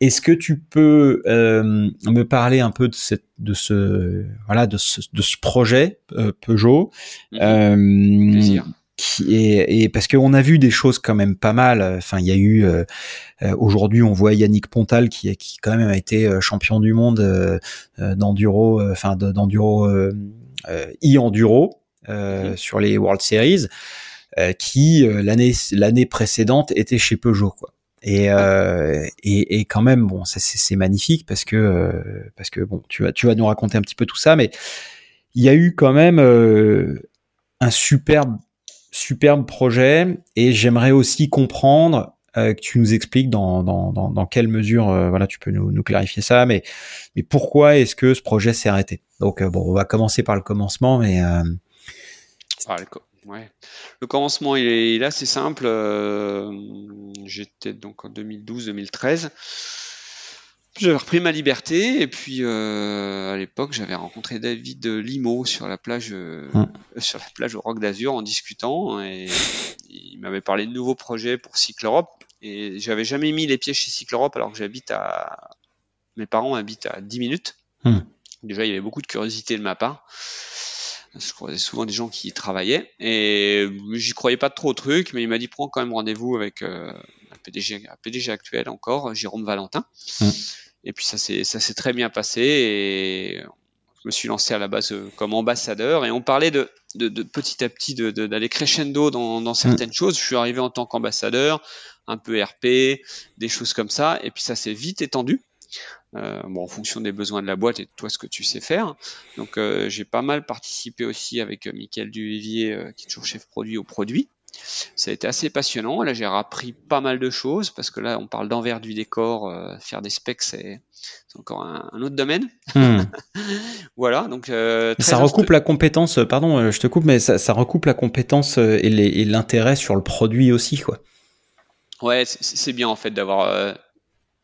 est-ce que tu peux me parler un peu de cette de ce voilà de ce, de ce projet Peugeot? Mhm. Plaisir et, et parce qu'on a vu des choses quand même pas mal. Enfin, il y a eu euh, euh, aujourd'hui, on voit Yannick Pontal qui, qui quand même a été euh, champion du monde d'enduro, enfin d'enduro e-enduro mhm. sur les World Series, qui l'année l'année précédente était chez Peugeot, quoi. Et, et, et, quand même, bon, c'est magnifique parce que parce que bon, tu vas tu vas nous raconter un petit peu tout ça, mais il y a eu quand même un superbe superbe projet et j'aimerais aussi comprendre euh, que tu nous expliques dans, quelle mesure euh, voilà tu peux nous, clarifier ça mais pourquoi est-ce que ce projet s'est arrêté? Donc euh, bon on va commencer par le commencement mais ah, le, commencement il est, il est assez simple j'étais donc en 2012 2013 j'avais repris ma liberté et puis euh, à l'époque j'avais rencontré David Limo sur la plage euh, hum. sur la plage au Roc d'Azur en discutant et il m'avait parlé de nouveaux projets pour Cycle Europe et j'avais jamais mis les pieds chez Cycle Europe alors que j'habite à mes parents habitent à 10 minutes. Hum. Déjà il y avait beaucoup de curiosité de ma part. Je croisais souvent des gens qui y travaillaient et j'y croyais pas trop au truc mais il m'a dit prends quand même rendez-vous avec euh, un PDG, un PDG actuel encore Jérôme Valentin. Hum. Et puis ça s'est ça s'est très bien passé et je me suis lancé à la base euh, comme ambassadeur et on parlait de, de, de petit à petit d'aller de, crescendo dans, dans certaines mm. choses. Je suis arrivé en tant qu'ambassadeur, un peu RP, des choses comme ça, et puis ça s'est vite étendu. Euh, bon, en fonction des besoins de la boîte et de toi ce que tu sais faire. Donc euh, j'ai pas mal participé aussi avec euh, Mickaël Duvivier, euh, qui est toujours chef produit au produit. Ça a été assez passionnant. Là, j'ai appris pas mal de choses parce que là, on parle d'envers du décor. Euh, faire des specs, c'est encore un, autre domaine. Hmm. [laughs] voilà. Donc, euh, ça recoupe la compétence. Euh, pardon, je te coupe, mais ça, recoupe la compétence et l'intérêt sur le produit aussi, quoi. Ouais, c'est bien en fait d'avoir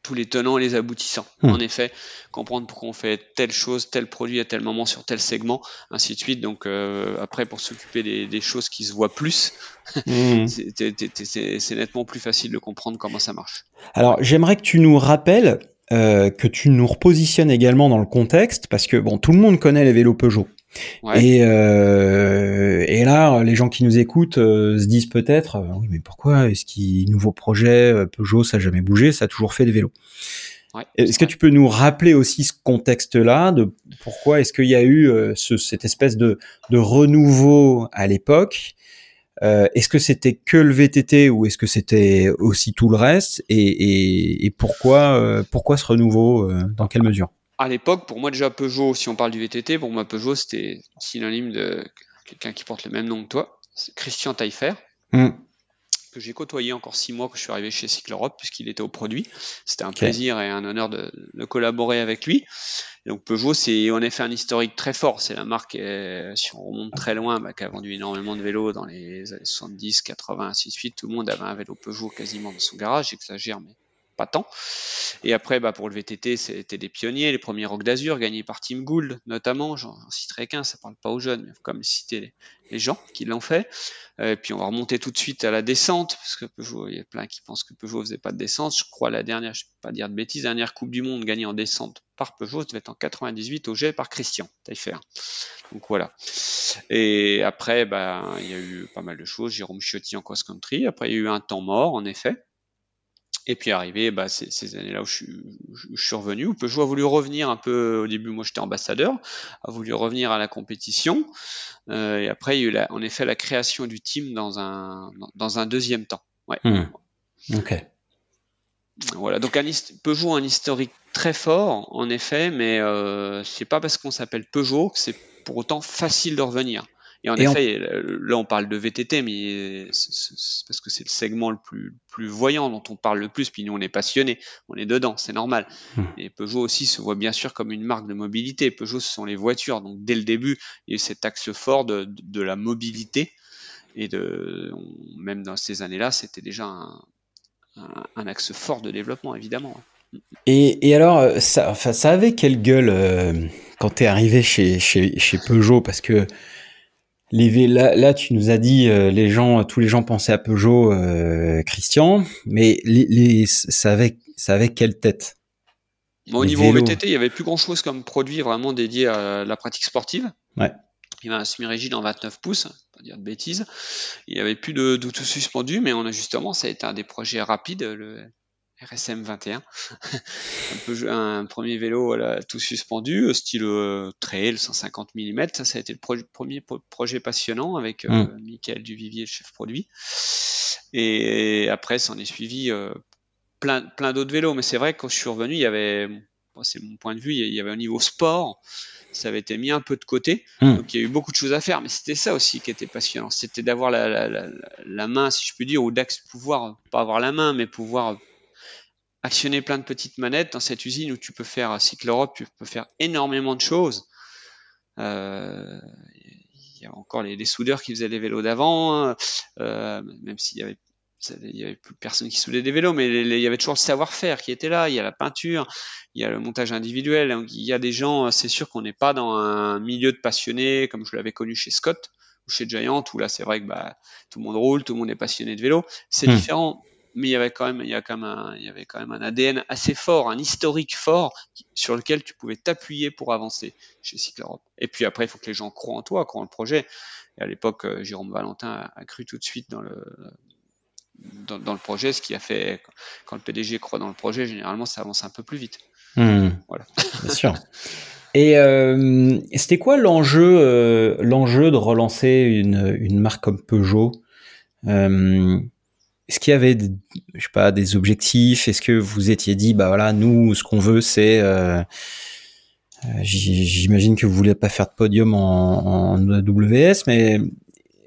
tous les tenants et les aboutissants. Hmm. En effet, comprendre pourquoi on fait telle chose, tel produit à tel moment sur tel segment, ainsi de suite. Donc euh, après, pour s'occuper des, choses qui se voient plus, [laughs] hmm. c'est nettement plus facile de comprendre comment ça marche. Alors j'aimerais que tu nous rappelles, euh, que tu nous repositionnes également dans le contexte, parce que bon, tout le monde connaît les vélos Peugeot. Et, euh, et là, les gens qui nous écoutent euh, se disent peut-être, euh, oui, mais pourquoi est-ce qu'il nouveau projet Peugeot, ça n'a jamais bougé, ça a toujours fait des vélos? Ouais, est-ce que tu peux nous rappeler aussi ce contexte-là de pourquoi est-ce qu'il y a eu ce, cette espèce de, de renouveau à l'époque? Est-ce que c'était que le VTT ou est-ce que c'était aussi tout le reste? Et, et, et pourquoi pourquoi ce renouveau Dans quelle mesure? À l'époque, pour moi déjà Peugeot, si on parle du VTT, pour moi Peugeot c'était synonyme de quelqu'un qui porte le même nom que toi, Christian Taillefer, hmm. que j'ai côtoyé encore six mois que je suis arrivé chez Cycle Europe puisqu'il était au produit. C'était un plaisir et un honneur de, collaborer avec lui. donc Peugeot, c'est en effet un historique très fort. C'est la marque, si on remonte très loin, bah, qui a vendu énormément de vélos dans les années 70, 80, ainsi de suite. Tout le monde avait un vélo Peugeot quasiment dans son garage. J'exagère, mais pas. Et après, bah, pour le VTT, c'était des pionniers, les premiers Rock d'Azur, gagnés par Tim Gould, notamment. J'en citerai qu'un, ça parle pas aux jeunes, mais il faut quand même citer les, gens qui l'ont fait. Euh, et puis, on va remonter tout de suite à la descente, parce que Peugeot, il y a plein qui pensent que Peugeot faisait pas de descente. Je crois la dernière, je ne vais pas dire de bêtises, dernière Coupe du Monde gagnée en descente par Peugeot, devait être en 98 au jet par Christian Taillefer. Donc voilà. Et après, bah, il y a eu pas mal de choses. Jérôme Chiotti en cross-country. Après, il y a eu un temps mort, en effet. Et puis arrivé bah, ces, ces années-là où je, je, suis revenu, où Peugeot a voulu revenir un peu, au début moi j'étais ambassadeur, a voulu revenir à la compétition, euh, et après il y a eu la, en effet la création du team dans un, dans un deuxième temps. Ouais. Hmm. Ok. Voilà, donc un, Peugeot a un historique très fort, en effet, mais euh, c'est pas parce qu'on s'appelle Peugeot que c'est pour autant facile de revenir. Et en effet, là on parle de VTT, mais c'est parce que c'est le segment le plus, plus voyant dont on parle le plus, puis nous on est passionné, on est dedans, c'est normal. Hmm. Et Peugeot aussi se voit bien sûr comme une marque de mobilité. Peugeot ce sont les voitures, donc dès le début, il y a eu cet axe fort de, de, la mobilité. Et de, même dans ces années-là, c'était déjà un, un, axe fort de développement, évidemment. Et, et alors, ça, enfin, ça avait quelle gueule euh, quand tu es arrivé chez, chez, chez Peugeot? Parce que les, là, là, tu nous as dit, euh, les gens, tous les gens pensaient à Peugeot, euh, Christian, mais les, les, ça, avait, ça avait quelle tête? Au niveau VTT, il n'y avait plus grand-chose comme produit vraiment dédié à la pratique sportive. Ouais. Il y avait un semi-rigide en 29 pouces, pas dire de bêtises. Il n'y avait plus de, de tout suspendu, mais on a justement, ça a été un des projets rapides, le RSM 21, [laughs] un, peu, un premier vélo voilà, tout suspendu, style euh, trail 150 mm. Ça, ça a été le premier projet passionnant avec euh, mm. Michael Duvivier, le chef produit. Et après, ça en est suivi euh, plein, plein d'autres vélos. Mais c'est vrai que quand je suis revenu, il y avait, c'est mon point de vue, il y avait un niveau sport. Ça avait été mis un peu de côté, mm. donc il y a eu beaucoup de choses à faire. Mais c'était ça aussi qui était passionnant, c'était d'avoir la, la, la, la, main, si je puis dire, ou d'axe pouvoir, pas avoir la main, mais pouvoir actionner plein de petites manettes dans cette usine où tu peux faire Cycle Europe, tu peux faire énormément de choses. Euh, il y a encore les, les, soudeurs qui faisaient les vélos d'avant, hein. euh, même s'il y avait il y avait plus personne qui soudait des vélos, mais il y avait toujours le savoir-faire qui était là. Il y a la peinture, il y a le montage individuel. il y a des gens, c'est sûr qu'on n'est pas dans un milieu de passionnés comme je l'avais connu chez Scott ou chez Giant, où là c'est vrai que bah, tout le monde roule, tout le monde est passionné de vélo. C'est hmm. différent mais il y avait quand même, il y a quand même un, il y avait quand même un ADN assez fort, un historique fort sur lequel tu pouvais t'appuyer pour avancer chez Cycle Europe. Et puis après, il faut que les gens croient en toi, croient en le projet. Et à l'époque, euh, Jérôme Valentin a, cru tout de suite dans le, dans, dans, le projet, ce qui a fait, quand le PDG croit dans le projet, généralement, ça avance un peu plus vite. Mmh. Voilà. Bien sûr. Et euh, c'était quoi l'enjeu, euh, l'enjeu de relancer une, une marque comme Peugeot? Euh, est-ce qu'il y avait, je sais pas, des objectifs? Est-ce que vous étiez dit, bah voilà, nous, ce qu'on veut, c'est, euh, euh j'imagine que vous voulez pas faire de podium en, en AWS, mais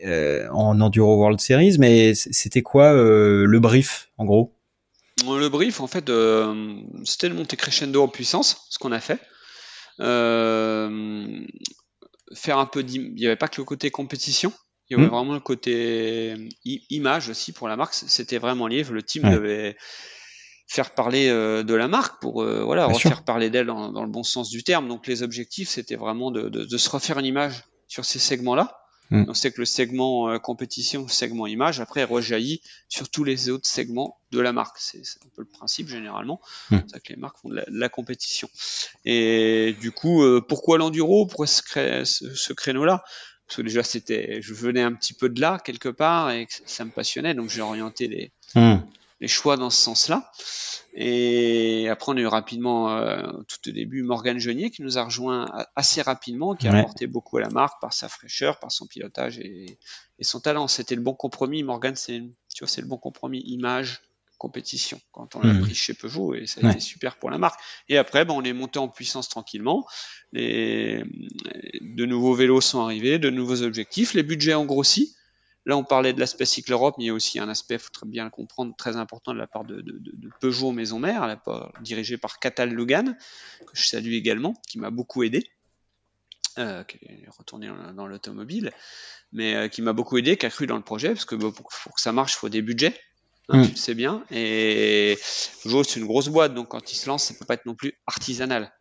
euh, en Enduro World Series, mais c'était quoi le brief, en gros? Le brief, en fait, c'était de monter crescendo en puissance, ce qu'on a fait. faire un peu, il n'y avait pas que le côté compétition. Il y avait vraiment le côté euh, image aussi pour la marque. C'était vraiment lié. Le team devait faire parler euh, de la marque pour euh, voilà refaire parler d'elle dans, dans, le bon sens du terme. Donc les objectifs, c'était vraiment de, de, de, se refaire une image sur ces segments-là. Hmm. On sait que le segment euh, compétition, le segment image, après rejaillit sur tous les autres segments de la marque. C'est un peu le principe généralement. Hmm. C'est que les marques font de la, compétition. Et du coup, pourquoi l'enduro? Pourquoi ce, ce, ce créneau-là? Parce que déjà c'était, je venais un petit peu de là quelque part et ça me passionnait, donc j'ai orienté les, hmm. les choix dans ce sens-là. Et après on a eu rapidement, euh, tout au début, Morgan Genier qui nous a rejoint assez rapidement, qui a apporté beaucoup à la marque par sa fraîcheur, par son pilotage et, et son talent. C'était le bon compromis. Morgan, c'est, tu vois, c'est le bon compromis image compétition quand on l'a hmm. pris chez Peugeot et ça a été super pour la marque. Et après, ben, on est monté en puissance tranquillement. Les, de nouveaux vélos sont arrivés, de nouveaux objectifs, les budgets ont grossi. Là, on parlait de l'aspect cycle Europe, mais il y a aussi un aspect, faut très bien le comprendre, très important de la part de, de, de Peugeot Maison Mère, dirigé par Catal Logan, que je salue également, qui m'a beaucoup aidé, euh, qui est retourné dans, l'automobile, mais euh, qui m'a beaucoup aidé, qui a cru dans le projet, parce que pour, pour que ça marche, il faut des budgets. Hein, mm. Tu le sais bien. Et Peugeot, c'est une grosse boîte, donc quand il se lance, ça peut pas être non plus artisanal.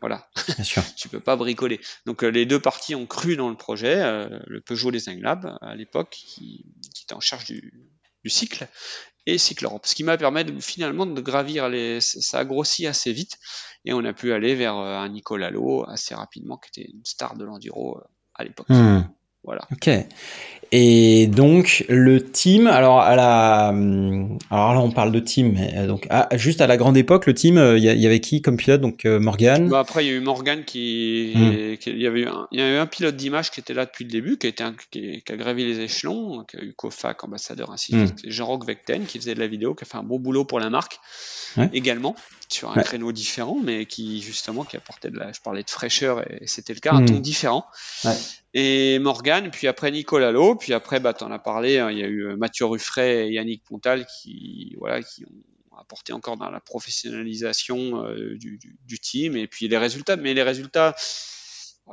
Voilà. Bien sûr. [laughs] tu peux pas bricoler. Donc euh, les deux parties ont cru dans le projet. Euh, le Peugeot Design Lab à l'époque, qui, qui, était en charge du, du cycle, et Cycle Europe. Ce qui m'a permis de, finalement de gravir les. Ça a grossi assez vite, et on a pu aller vers euh, un Nicolas Lalo assez rapidement, qui était une star de l'enduro à l'époque. Mm. Voilà. Ok. Et donc le team, alors à la, alors là on parle de team, mais donc juste à la grande époque, le team, il y, avait qui comme pilote? Donc Morgan. Bah après il y a eu Morgan qui, hmm. il y avait eu un, il y a eu un pilote d'image qui était là depuis le début, qui a été qui, a gravi les échelons, qui a eu Kofac, ambassadeur ainsi de hmm. suite, Jean-Roch Vecten qui faisait de la vidéo, qui a fait un bon boulot pour la marque également sur un créneau différent, mais qui justement qui apportait de la, je parlais de fraîcheur et c'était le cas, un hmm. ton différent. Ouais. Et Morgan, puis après Nicolas Lowe, puis après, bah, en as parlé, hein, il y a eu euh, Mathieu Ruffray et Yannick Pontal qui, voilà, qui ont apporté encore dans la professionnalisation euh, du, du, du, team et puis les résultats. Mais les résultats,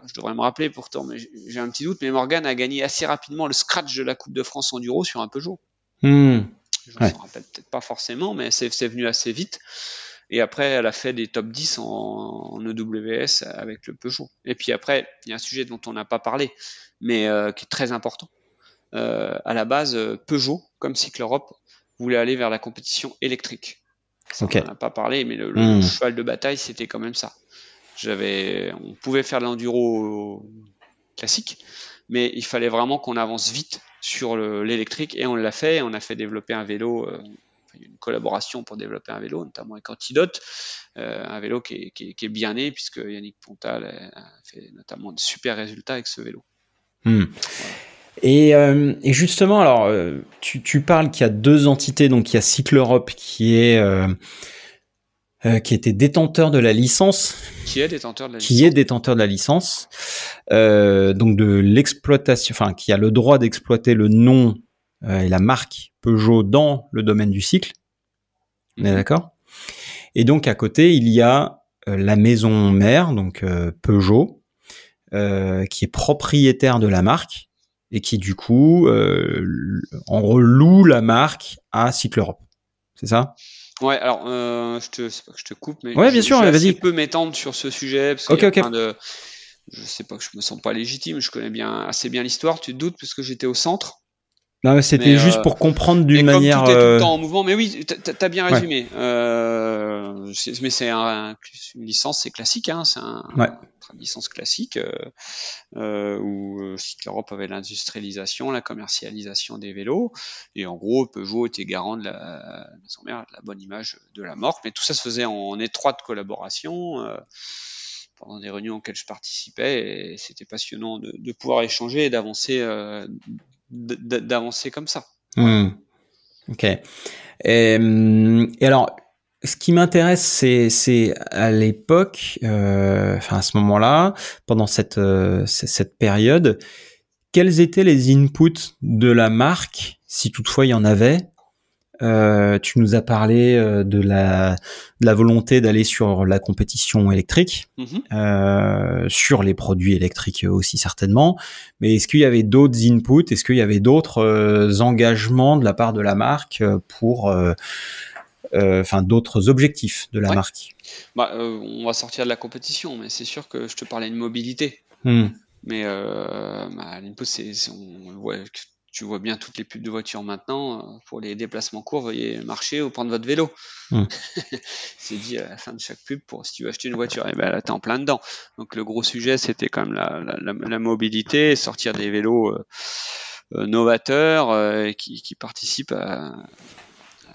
je devrais me rappeler pourtant, mais j'ai un petit doute. Mais Morgan a gagné assez rapidement le scratch de la Coupe de France Enduro sur un Peugeot. Mmh. Je ne me rappelle peut-être pas forcément, mais c'est venu assez vite. Et après, elle a fait des top 10 en, EWS avec le Peugeot. Et puis après, il y a un sujet dont on n'a pas parlé, mais euh, qui est très important. Euh, à la base, Peugeot, comme Cycle Europe, voulait aller vers la compétition électrique. Ça, On n'en a pas parlé, mais le, hmm. cheval de bataille, c'était quand même ça. J'avais, on pouvait faire de l'enduro classique, mais il fallait vraiment qu'on avance vite sur l'électrique et on l'a fait. On a fait développer un vélo euh, une collaboration pour développer un vélo, notamment avec Antidote, euh, un vélo qui est, bien né, puisque Yannick Pontal a fait notamment de super résultats avec ce vélo. Hmm. Euh, et, justement, alors, euh, tu, parles qu'il y a deux entités, donc il y a Cycle Europe qui est qui était détenteur de la licence, qui est détenteur de la qui est détenteur de la licence, donc de l'exploitation, enfin qui a le droit d'exploiter le nom et la marque Peugeot dans le domaine du cycle. On est mhm. d'accord? Et donc à côté, il y a euh, la maison mère, donc euh, Peugeot, euh, qui est propriétaire de la marque et qui du coup en reloue la marque à Cycle Europe. C'est ça? Ouais, alors je te, sais pas que je te coupe, mais ouais, bien sûr, vas-y. Je peux m'étendre sur ce sujet parce que de, je sais pas que je me sens pas légitime, je connais bien assez bien l'histoire. Tu te doutes parce que j'étais au centre? Non, c'était juste euh, pour comprendre d'une manière. Comme tout est tout le euh, temps en mouvement, mais oui, t'as bien résumé. Euh, mais c'est un, une licence, c'est classique, hein, c'est un, une licence classique euh, où Europe avait l'industrialisation, la commercialisation des vélos, et en gros Peugeot était garant de la, de la bonne image de la marque, mais tout ça se faisait en étroite collaboration. pendant des réunions auxquelles je participais, et c'était passionnant de, de, pouvoir échanger et d'avancer d'avancer comme ça. Hmm. Ok. Et, et, alors, ce qui m'intéresse, c'est, c'est à l'époque, euh, enfin à ce moment-là, pendant cette, euh, cette période, quels étaient les inputs de la marque, si toutefois il y en avait, euh, tu nous as parlé euh, de la, de la volonté d'aller sur la compétition électrique, mhm. euh, sur les produits électriques aussi certainement. Mais est-ce qu'il y avait d'autres inputs? Est-ce qu'il y avait d'autres euh, engagements de la part de la marque pour, enfin, d'autres objectifs de la marque? Bah, On va sortir de la compétition, mais c'est sûr que je te parlais de mobilité. Hmm. Mais bah, l'input, c'est, on voit tu vois bien toutes les pubs de voitures maintenant. Euh, pour les déplacements courts, veuillez marcher ou prendre votre vélo. Hmm. [laughs] c'est dit à la fin de chaque pub pour si tu veux acheter une voiture. Et eh ben là, t'es en plein dedans. Donc le gros sujet, c'était quand même la, la, la, mobilité, sortir des vélos euh, euh novateurs euh, qui, qui, participent à,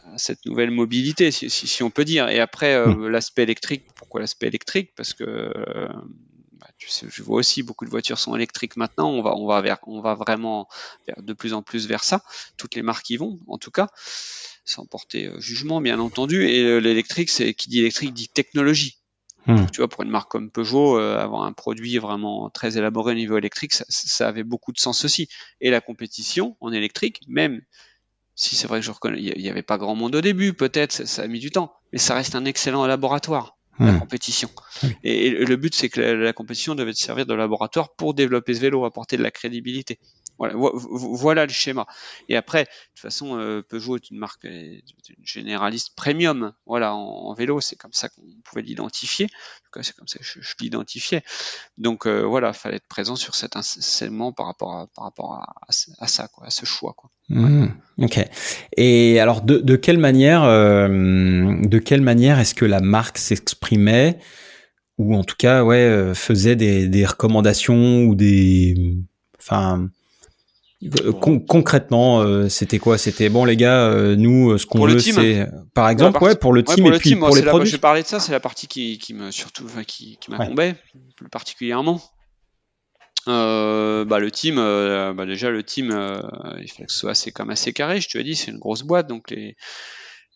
à, cette nouvelle mobilité, si, si, si, on peut dire. Et après, hmm. l'aspect électrique. Pourquoi l'aspect électrique? Parce que je vois aussi beaucoup de voitures sont électriques maintenant. On va, on va vers, on va vraiment de plus en plus vers ça. Toutes les marques y vont, en tout cas, sans porter euh, jugement, bien entendu. Et euh, l'électrique, c'est qui dit électrique dit technologie. Hmm. tu vois, pour une marque comme Peugeot, euh, avoir un produit vraiment très élaboré au niveau électrique, ça, ça, avait beaucoup de sens aussi. Et la compétition en électrique, même si c'est vrai que je reconnais, il n'y avait pas grand monde au début, peut-être, ça, ça, a mis du temps, mais ça reste un excellent laboratoire la compétition. Et, le but, c'est que la, compétition devait servir de laboratoire pour développer ce vélo, apporter de la crédibilité. Voilà, voilà le schéma. Et après, de toute façon, euh, Peugeot est une marque une généraliste premium. Voilà, en, vélo, c'est comme ça qu'on pouvait l'identifier. En tout cas, c'est comme ça que je, l'identifiais. Donc euh, voilà, fallait être présent sur cet enseignement par rapport à, par rapport à, ça, quoi, à ce choix. Quoi. Mmh, ok. Et alors, de, quelle manière, euh, de quelle manière est-ce que la marque s'exprimait ou en tout cas, ouais, faisait des, des recommandations ou des, enfin concrètement, c'était quoi? C'était bon les gars, nous ce qu'on veut c'est par exemple ouais pour le team et puis pour les produits. je parlais de ça, c'est la partie qui, qui me surtout qui, qui m'incombait plus particulièrement. Euh, bah, le team, euh, bah, déjà le team, euh, il fallait que ce soit assez, comme assez carré. Je te l'ai dit, c'est une grosse boîte, donc les,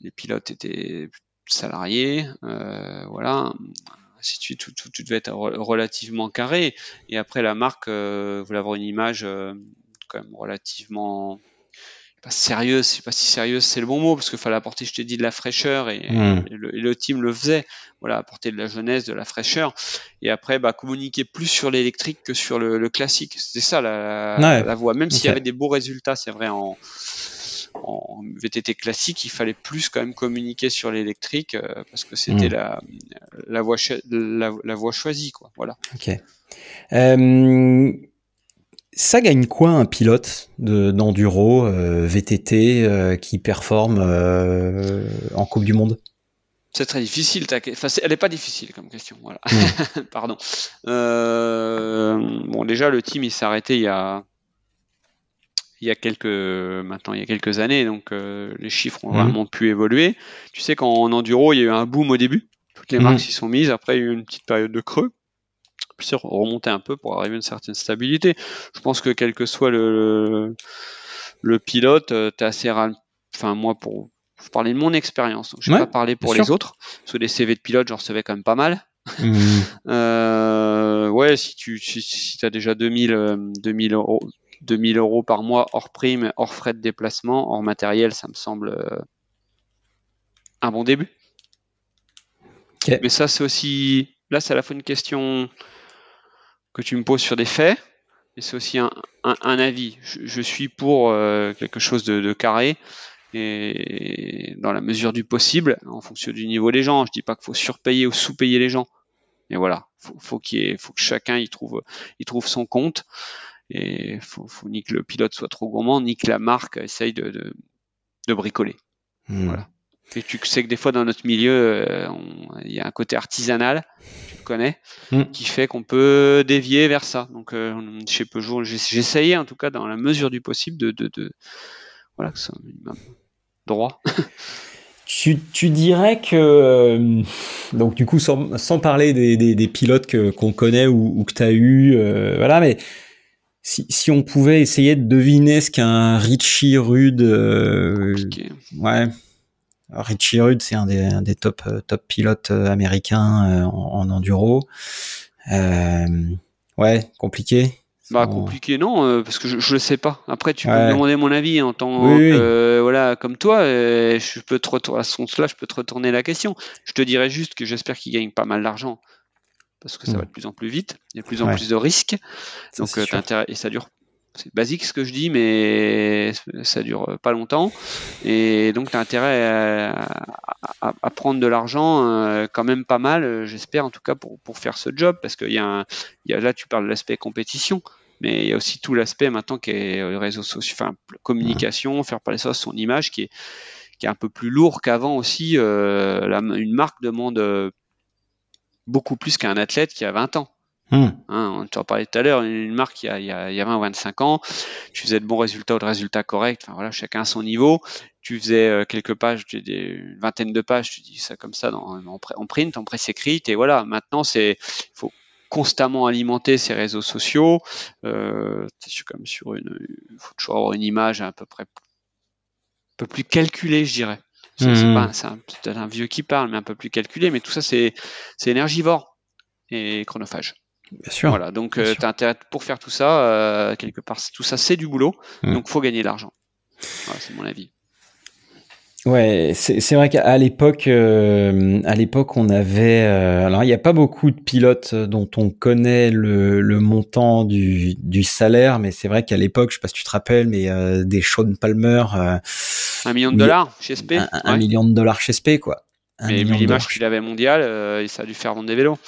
les pilotes étaient salariés, voilà. Si tu, tout, tout, tout, devait être relativement carré. Et après, la marque voulait avoir une image quand même relativement pas sérieuse, c'est pas si sérieuse, c'est le bon mot, parce qu'il fallait apporter, je te dis, de la fraîcheur, et, hmm. le, team le faisait, voilà, apporter de la jeunesse, de la fraîcheur, et après, bah, communiquer plus sur l'électrique que sur le, classique. C'était ça la, la, voie. Même s'il y avait des beaux résultats, c'est vrai, en, en VTT classique, il fallait plus quand même communiquer sur l'électrique, euh, parce que c'était la, la, voie, la, voie choisie, quoi. Voilà. Ok. Euh ça gagne quoi un pilote d'enduro euh, VTT euh, qui performe euh, en Coupe du Monde? C'est très difficile. Enfin, elle n'est pas difficile comme question. Voilà. Hmm. [laughs] Pardon. bon, déjà le team il s'est arrêté il y a il y a quelques maintenant il y a quelques années, donc les chiffres ont hmm. vraiment pu évoluer. Tu sais qu'en enduro il y a eu un boom au début. Toutes les marques hmm. s'y sont mises. Après il y a eu une petite période de creux remonter un peu pour arriver à une certaine stabilité. Je pense que quel que soit le, le pilote, euh, tu es assez. Enfin, moi, pour parler de mon expérience, je ne vais pas parler pour les autres, parce que les CV de pilote, j'en recevais quand même pas mal. Mmh. [laughs] euh, ouais, si tu si, as déjà 2000, 2000 euh, euros. 2000 euros par mois hors prime, hors frais de déplacement, hors matériel, ça me semble un bon début. Mais ça, c'est aussi. Là, c'est à la fois une question que tu me poses sur des faits, et c'est aussi un, avis. Je, suis pour euh, quelque chose de, carré et dans la mesure du possible, en fonction du niveau des gens. Je dis pas qu'il faut surpayer ou sous-payer les gens, mais voilà, faut, faut qu'il faut que chacun y trouve, son compte. Et faut, faut ni que le pilote soit trop gourmand, ni que la marque essaye de, de, bricoler. Hmm. Voilà. Et tu sais que des fois dans notre milieu, euh, il y a un côté artisanal, tu le connais, mm. qui fait qu'on peut dévier vers ça. Donc euh, chez Peugeot, j'essayais en tout cas dans la mesure du possible de, de, de voilà que ça droit. [laughs] Tu, tu, dirais que euh, donc du coup sans, sans parler des, des, des pilotes que qu'on connaît ou, ou que tu as eu euh, voilà mais si, si on pouvait essayer de deviner ce qu'un Richie Rude euh, ouais Richie Rude, c'est un des, des top, euh, top pilotes euh, américains euh, en, enduro. ouais, compliqué. Bah compliqué non parce que je, je le sais pas. Après tu peux me demander mon avis en tant que voilà comme toi je peux te retourner à ce sens-là je peux te retourner la question. Je te dirais juste que j'espère qu'il gagne pas mal d'argent parce que ça hmm. va de plus en plus vite, il y a de plus en plus de risques. Donc intérêt et ça dure c'est basique ce que je dis, mais ça dure pas longtemps. Et donc, tu as intérêt à, prendre de l'argent euh, quand même pas mal, j'espère en tout cas, pour, pour faire ce job. Parce qu'il y, a y a là, tu parles de l'aspect compétition, mais il y a aussi tout l'aspect maintenant qui est euh, réseaux sociaux, enfin, communication, faire parler ça, son image qui est, qui est un peu plus lourd qu'avant aussi. Euh, une marque demande beaucoup plus qu'un athlète qui a 20 ans. Hmm. Hein, tu en parlais tout à l'heure, une marque il y, a, il, y a, il y a 20 ou 25 ans, tu faisais de bons résultats ou de résultats corrects, enfin voilà, chacun à son niveau. Tu faisais euh, quelques pages, une vingtaine de pages, tu dis ça comme ça dans, en, print, en presse écrite, et voilà, maintenant c'est faut constamment alimenter ces réseaux sociaux. Euh, comme sur une, il faut toujours avoir une image à peu près un peu plus calculée, je dirais. C'est hmm. peut-être un vieux qui parle, mais un peu plus calculé. Mais tout ça, c'est énergivore et chronophage. Bien sûr. Voilà, donc euh, tu as intérêt pour faire tout ça, euh, quelque part, tout ça c'est du boulot, mm. donc faut gagner de l'argent. Voilà, c'est mon avis. Ouais, c'est vrai qu'à l'époque, euh, à l'époque, on avait. alors, il n'y a pas beaucoup de pilotes dont on connaît le, le montant du, du salaire, mais c'est vrai qu'à l'époque, je sais pas si tu te rappelles, mais des Sean Palmer. un million de dollars chez SP. Un, million de dollars chez SP, quoi. mais l'image qu'il avait mondiale, ça a dû faire vendre des vélos.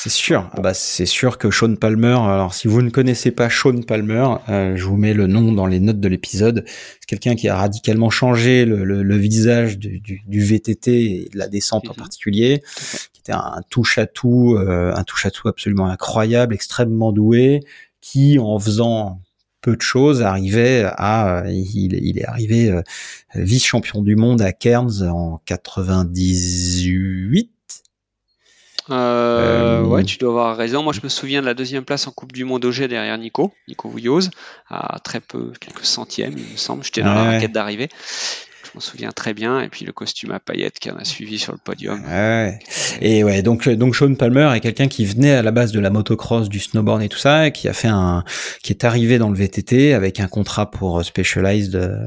C'est sûr. Ah bah, c'est sûr que Sean Palmer. Alors, si vous ne connaissez pas Sean Palmer, euh, je vous mets le nom dans les notes de l'épisode. C'est quelqu'un qui a radicalement changé le, le, le visage du, du, du, VTT et de la descente en particulier. Qui était un touche à tout, euh, un touche à tout absolument incroyable, extrêmement doué, qui en faisant peu de choses, arrivait à, il, il est arrivé vice-champion du monde à Cairns en 98. Euh, ouais, tu dois avoir raison. Moi, je me souviens de la deuxième place en Coupe du Monde OG derrière Nico, Nico Vouilloz, à très peu, quelques centièmes, il me semble. J'étais dans la raquette d'arrivée. Je m'en souviens très bien. Et puis le costume à paillettes qui en a suivi sur le podium. Ouais. Et ouais, donc donc Sean Palmer est quelqu'un qui venait à la base de la motocross, du snowboard et tout ça, et qui a fait un, qui est arrivé dans le VTT avec un contrat pour Specialized euh,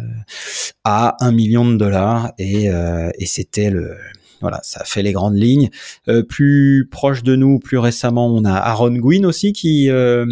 à un million de dollars et euh, et c'était le voilà, ça fait les grandes lignes. Euh, plus proche de nous, plus récemment, on a Aaron Gwyn aussi qui, euh,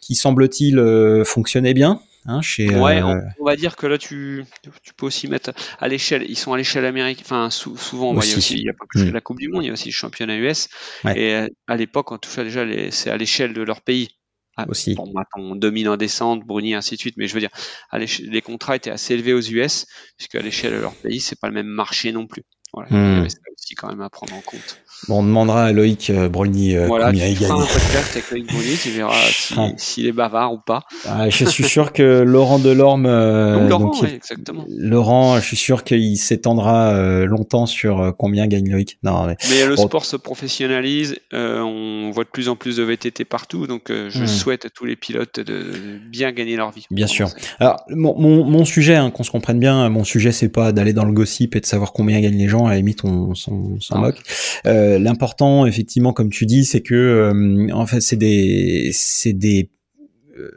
qui semble-t-il euh, fonctionnait bien. Hein, chez, ouais, on, va dire que là tu, tu peux aussi mettre à l'échelle, ils sont à l'échelle américaine, enfin souvent il y a aussi, il y a pas que mm. la Coupe du Monde, il y a aussi le championnat US. Et à l'époque, en tout cas déjà, c'est à l'échelle de leur pays. Ah, aussi. Bon, on domine en descente, Bruni, ainsi de suite, mais je veux dire, les contrats étaient assez élevés aux US, puisque à l'échelle de leur pays, c'est pas le même marché non plus. Voilà, il y hmm. avait ça aussi quand même à prendre en compte. Bon, on demandera à Loïc euh, Brogny euh, voilà, combien il gagne. un podcast avec Loïc Brogny, tu verras [laughs] s'il si, est bavard ou pas. Ah, je suis sûr que Laurent Delorme, euh, Laurent, donc, exactement. Laurent, je suis sûr qu'il s'étendra euh, longtemps sur combien gagne Loïc. Non, mais, mais le sport se professionnalise, on voit de plus en plus de VTT partout, donc je hmm. souhaite à tous les pilotes de bien gagner leur vie. Bien sûr. Alors mon, mon, mon sujet, hein, qu'on se comprenne bien, mon sujet c'est pas d'aller dans le gossip et de savoir combien gagnent les gens. À la limite, on s'en moque. Euh, l'important, effectivement, comme tu dis, c'est que euh, en fait, c'est des, c'est des, euh,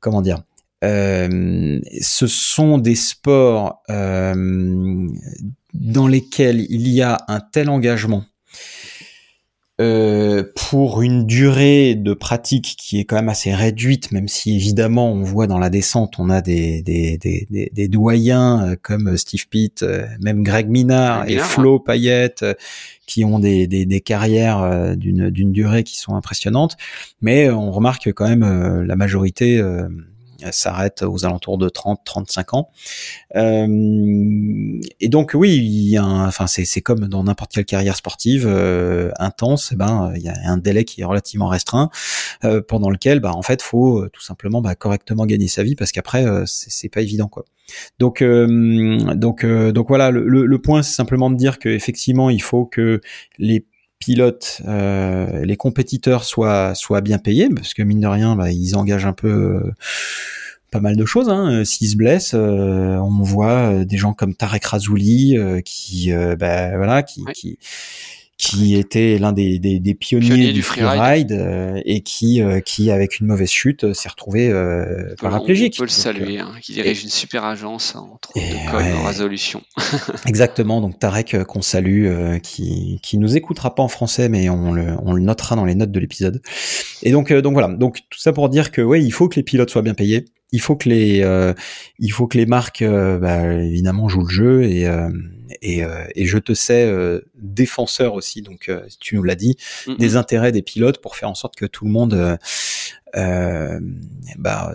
comment dire, euh, ce sont des sports dans lesquels il y a un tel engagement euh, pour une durée de pratique qui est quand même assez réduite, même si évidemment on voit dans la descente, on a des, des, des, des, doyens euh, comme Steve Pitt, euh, même Greg Minard et Flo Payette, qui ont des, des, des carrières d'une durée qui sont impressionnantes, mais on remarque quand même la majorité s'arrête aux alentours de 30-35 ans. Euh, et donc oui, il y a enfin c'est comme dans n'importe quelle carrière sportive euh, intense, eh ben il y a un délai qui est relativement restreint euh, pendant lequel bah en fait faut tout simplement bah, correctement gagner sa vie parce qu'après c'est pas évident quoi. Donc, donc, donc voilà, le, le point c'est simplement de dire qu'effectivement il faut que les pilotes, euh, les compétiteurs soient soient bien payés, parce que mine de rien, bah, ils engagent un peu euh, pas mal de choses. Hein. S'ils se blessent, euh, on voit des gens comme Tarek Razouli qui, bah, voilà, qui, qui qui était l'un des, des, des pionniers, du freeride euh, et qui, euh, qui, avec une mauvaise chute, s'est retrouvé euh, paraplégique. On peut le saluer, hein, qui dirige une super agence, entre autres de résolution. [laughs] Exactement, donc Tarek qu'on salue, qui, qui nous écoutera pas en français, mais on le, on le notera dans les notes de l'épisode. Et donc, donc voilà, donc tout ça pour dire que ouais, il faut que les pilotes soient bien payés il faut que les il faut que les marques bah, évidemment jouent le jeu et et, euh, et je te sais euh, défenseur aussi, donc euh, tu nous l'as dit, des intérêts des pilotes pour faire en sorte que tout le monde bah,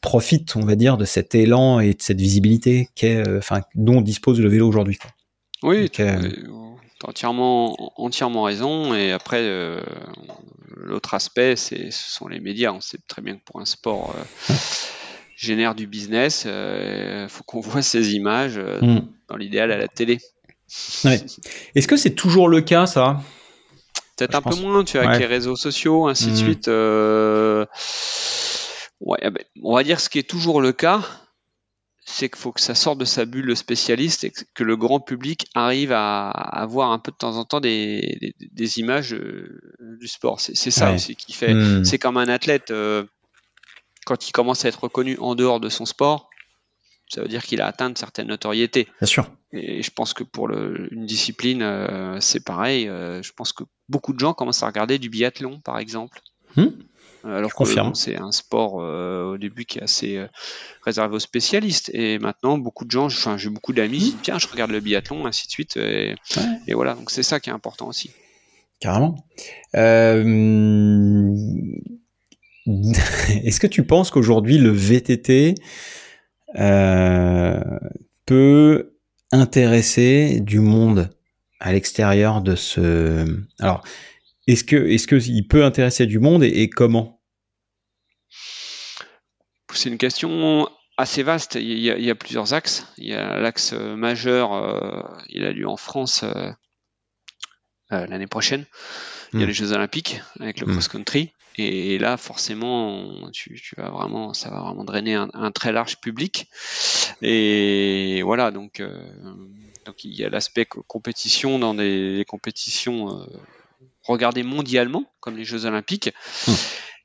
profite, on va dire, de cet élan et de cette visibilité qu'est, enfin, dont dispose le vélo aujourd'hui. Oui, tu as entièrement, entièrement raison. Et après, l'autre aspect, c'est, ce sont les médias. On sait très bien que pour un sport génère du business, il faut qu'on [laughs] voit ces images. Mm dans l'idéal à la télé. Est-ce que c'est toujours le cas, ça? Peut-être un peu moins, tu vois, avec les réseaux sociaux, ainsi de mhm. suite. Euh, ouais, ben, on va dire ce qui est toujours le cas, c'est qu'il faut que ça sorte de sa bulle spécialiste et que le grand public arrive à, avoir un peu de temps en temps des, images euh, du sport. C'est ça aussi qui fait. Mhm. C'est comme un athlète, euh, quand il commence à être reconnu en dehors de son sport, ça veut dire qu'il a atteint une certaine notoriété. Bien sûr. Et je pense que pour une discipline, euh, c'est pareil. Euh, je pense que beaucoup de gens commencent à regarder du biathlon, par exemple. Hmm. Euh, alors que c'est un sport au début qui est assez réservé aux spécialistes. Et maintenant, beaucoup de gens, enfin, j'ai beaucoup d'amis disent tiens, je regarde le biathlon, ainsi de suite. Et, et voilà, donc c'est ça qui est important aussi. Carrément. [laughs] Est-ce que tu penses qu'aujourd'hui le VTT euh, peut intéresser du monde à l'extérieur de ce. Alors, est-ce que est-ce que il peut intéresser du monde et, comment? C'est une question assez vaste. Il y, a, il y, a, plusieurs axes. Il y a l'axe majeur, euh, il a lieu en France euh, euh, l'année prochaine. Il y a hmm. les Jeux Olympiques avec le hmm. cross-country. Et, là, forcément, tu, tu, vas vraiment, ça va vraiment drainer un, un très large public. Et voilà, donc, euh, donc il y a l'aspect compétition dans des, compétitions euh, regardées mondialement, comme les Jeux Olympiques. Hmm.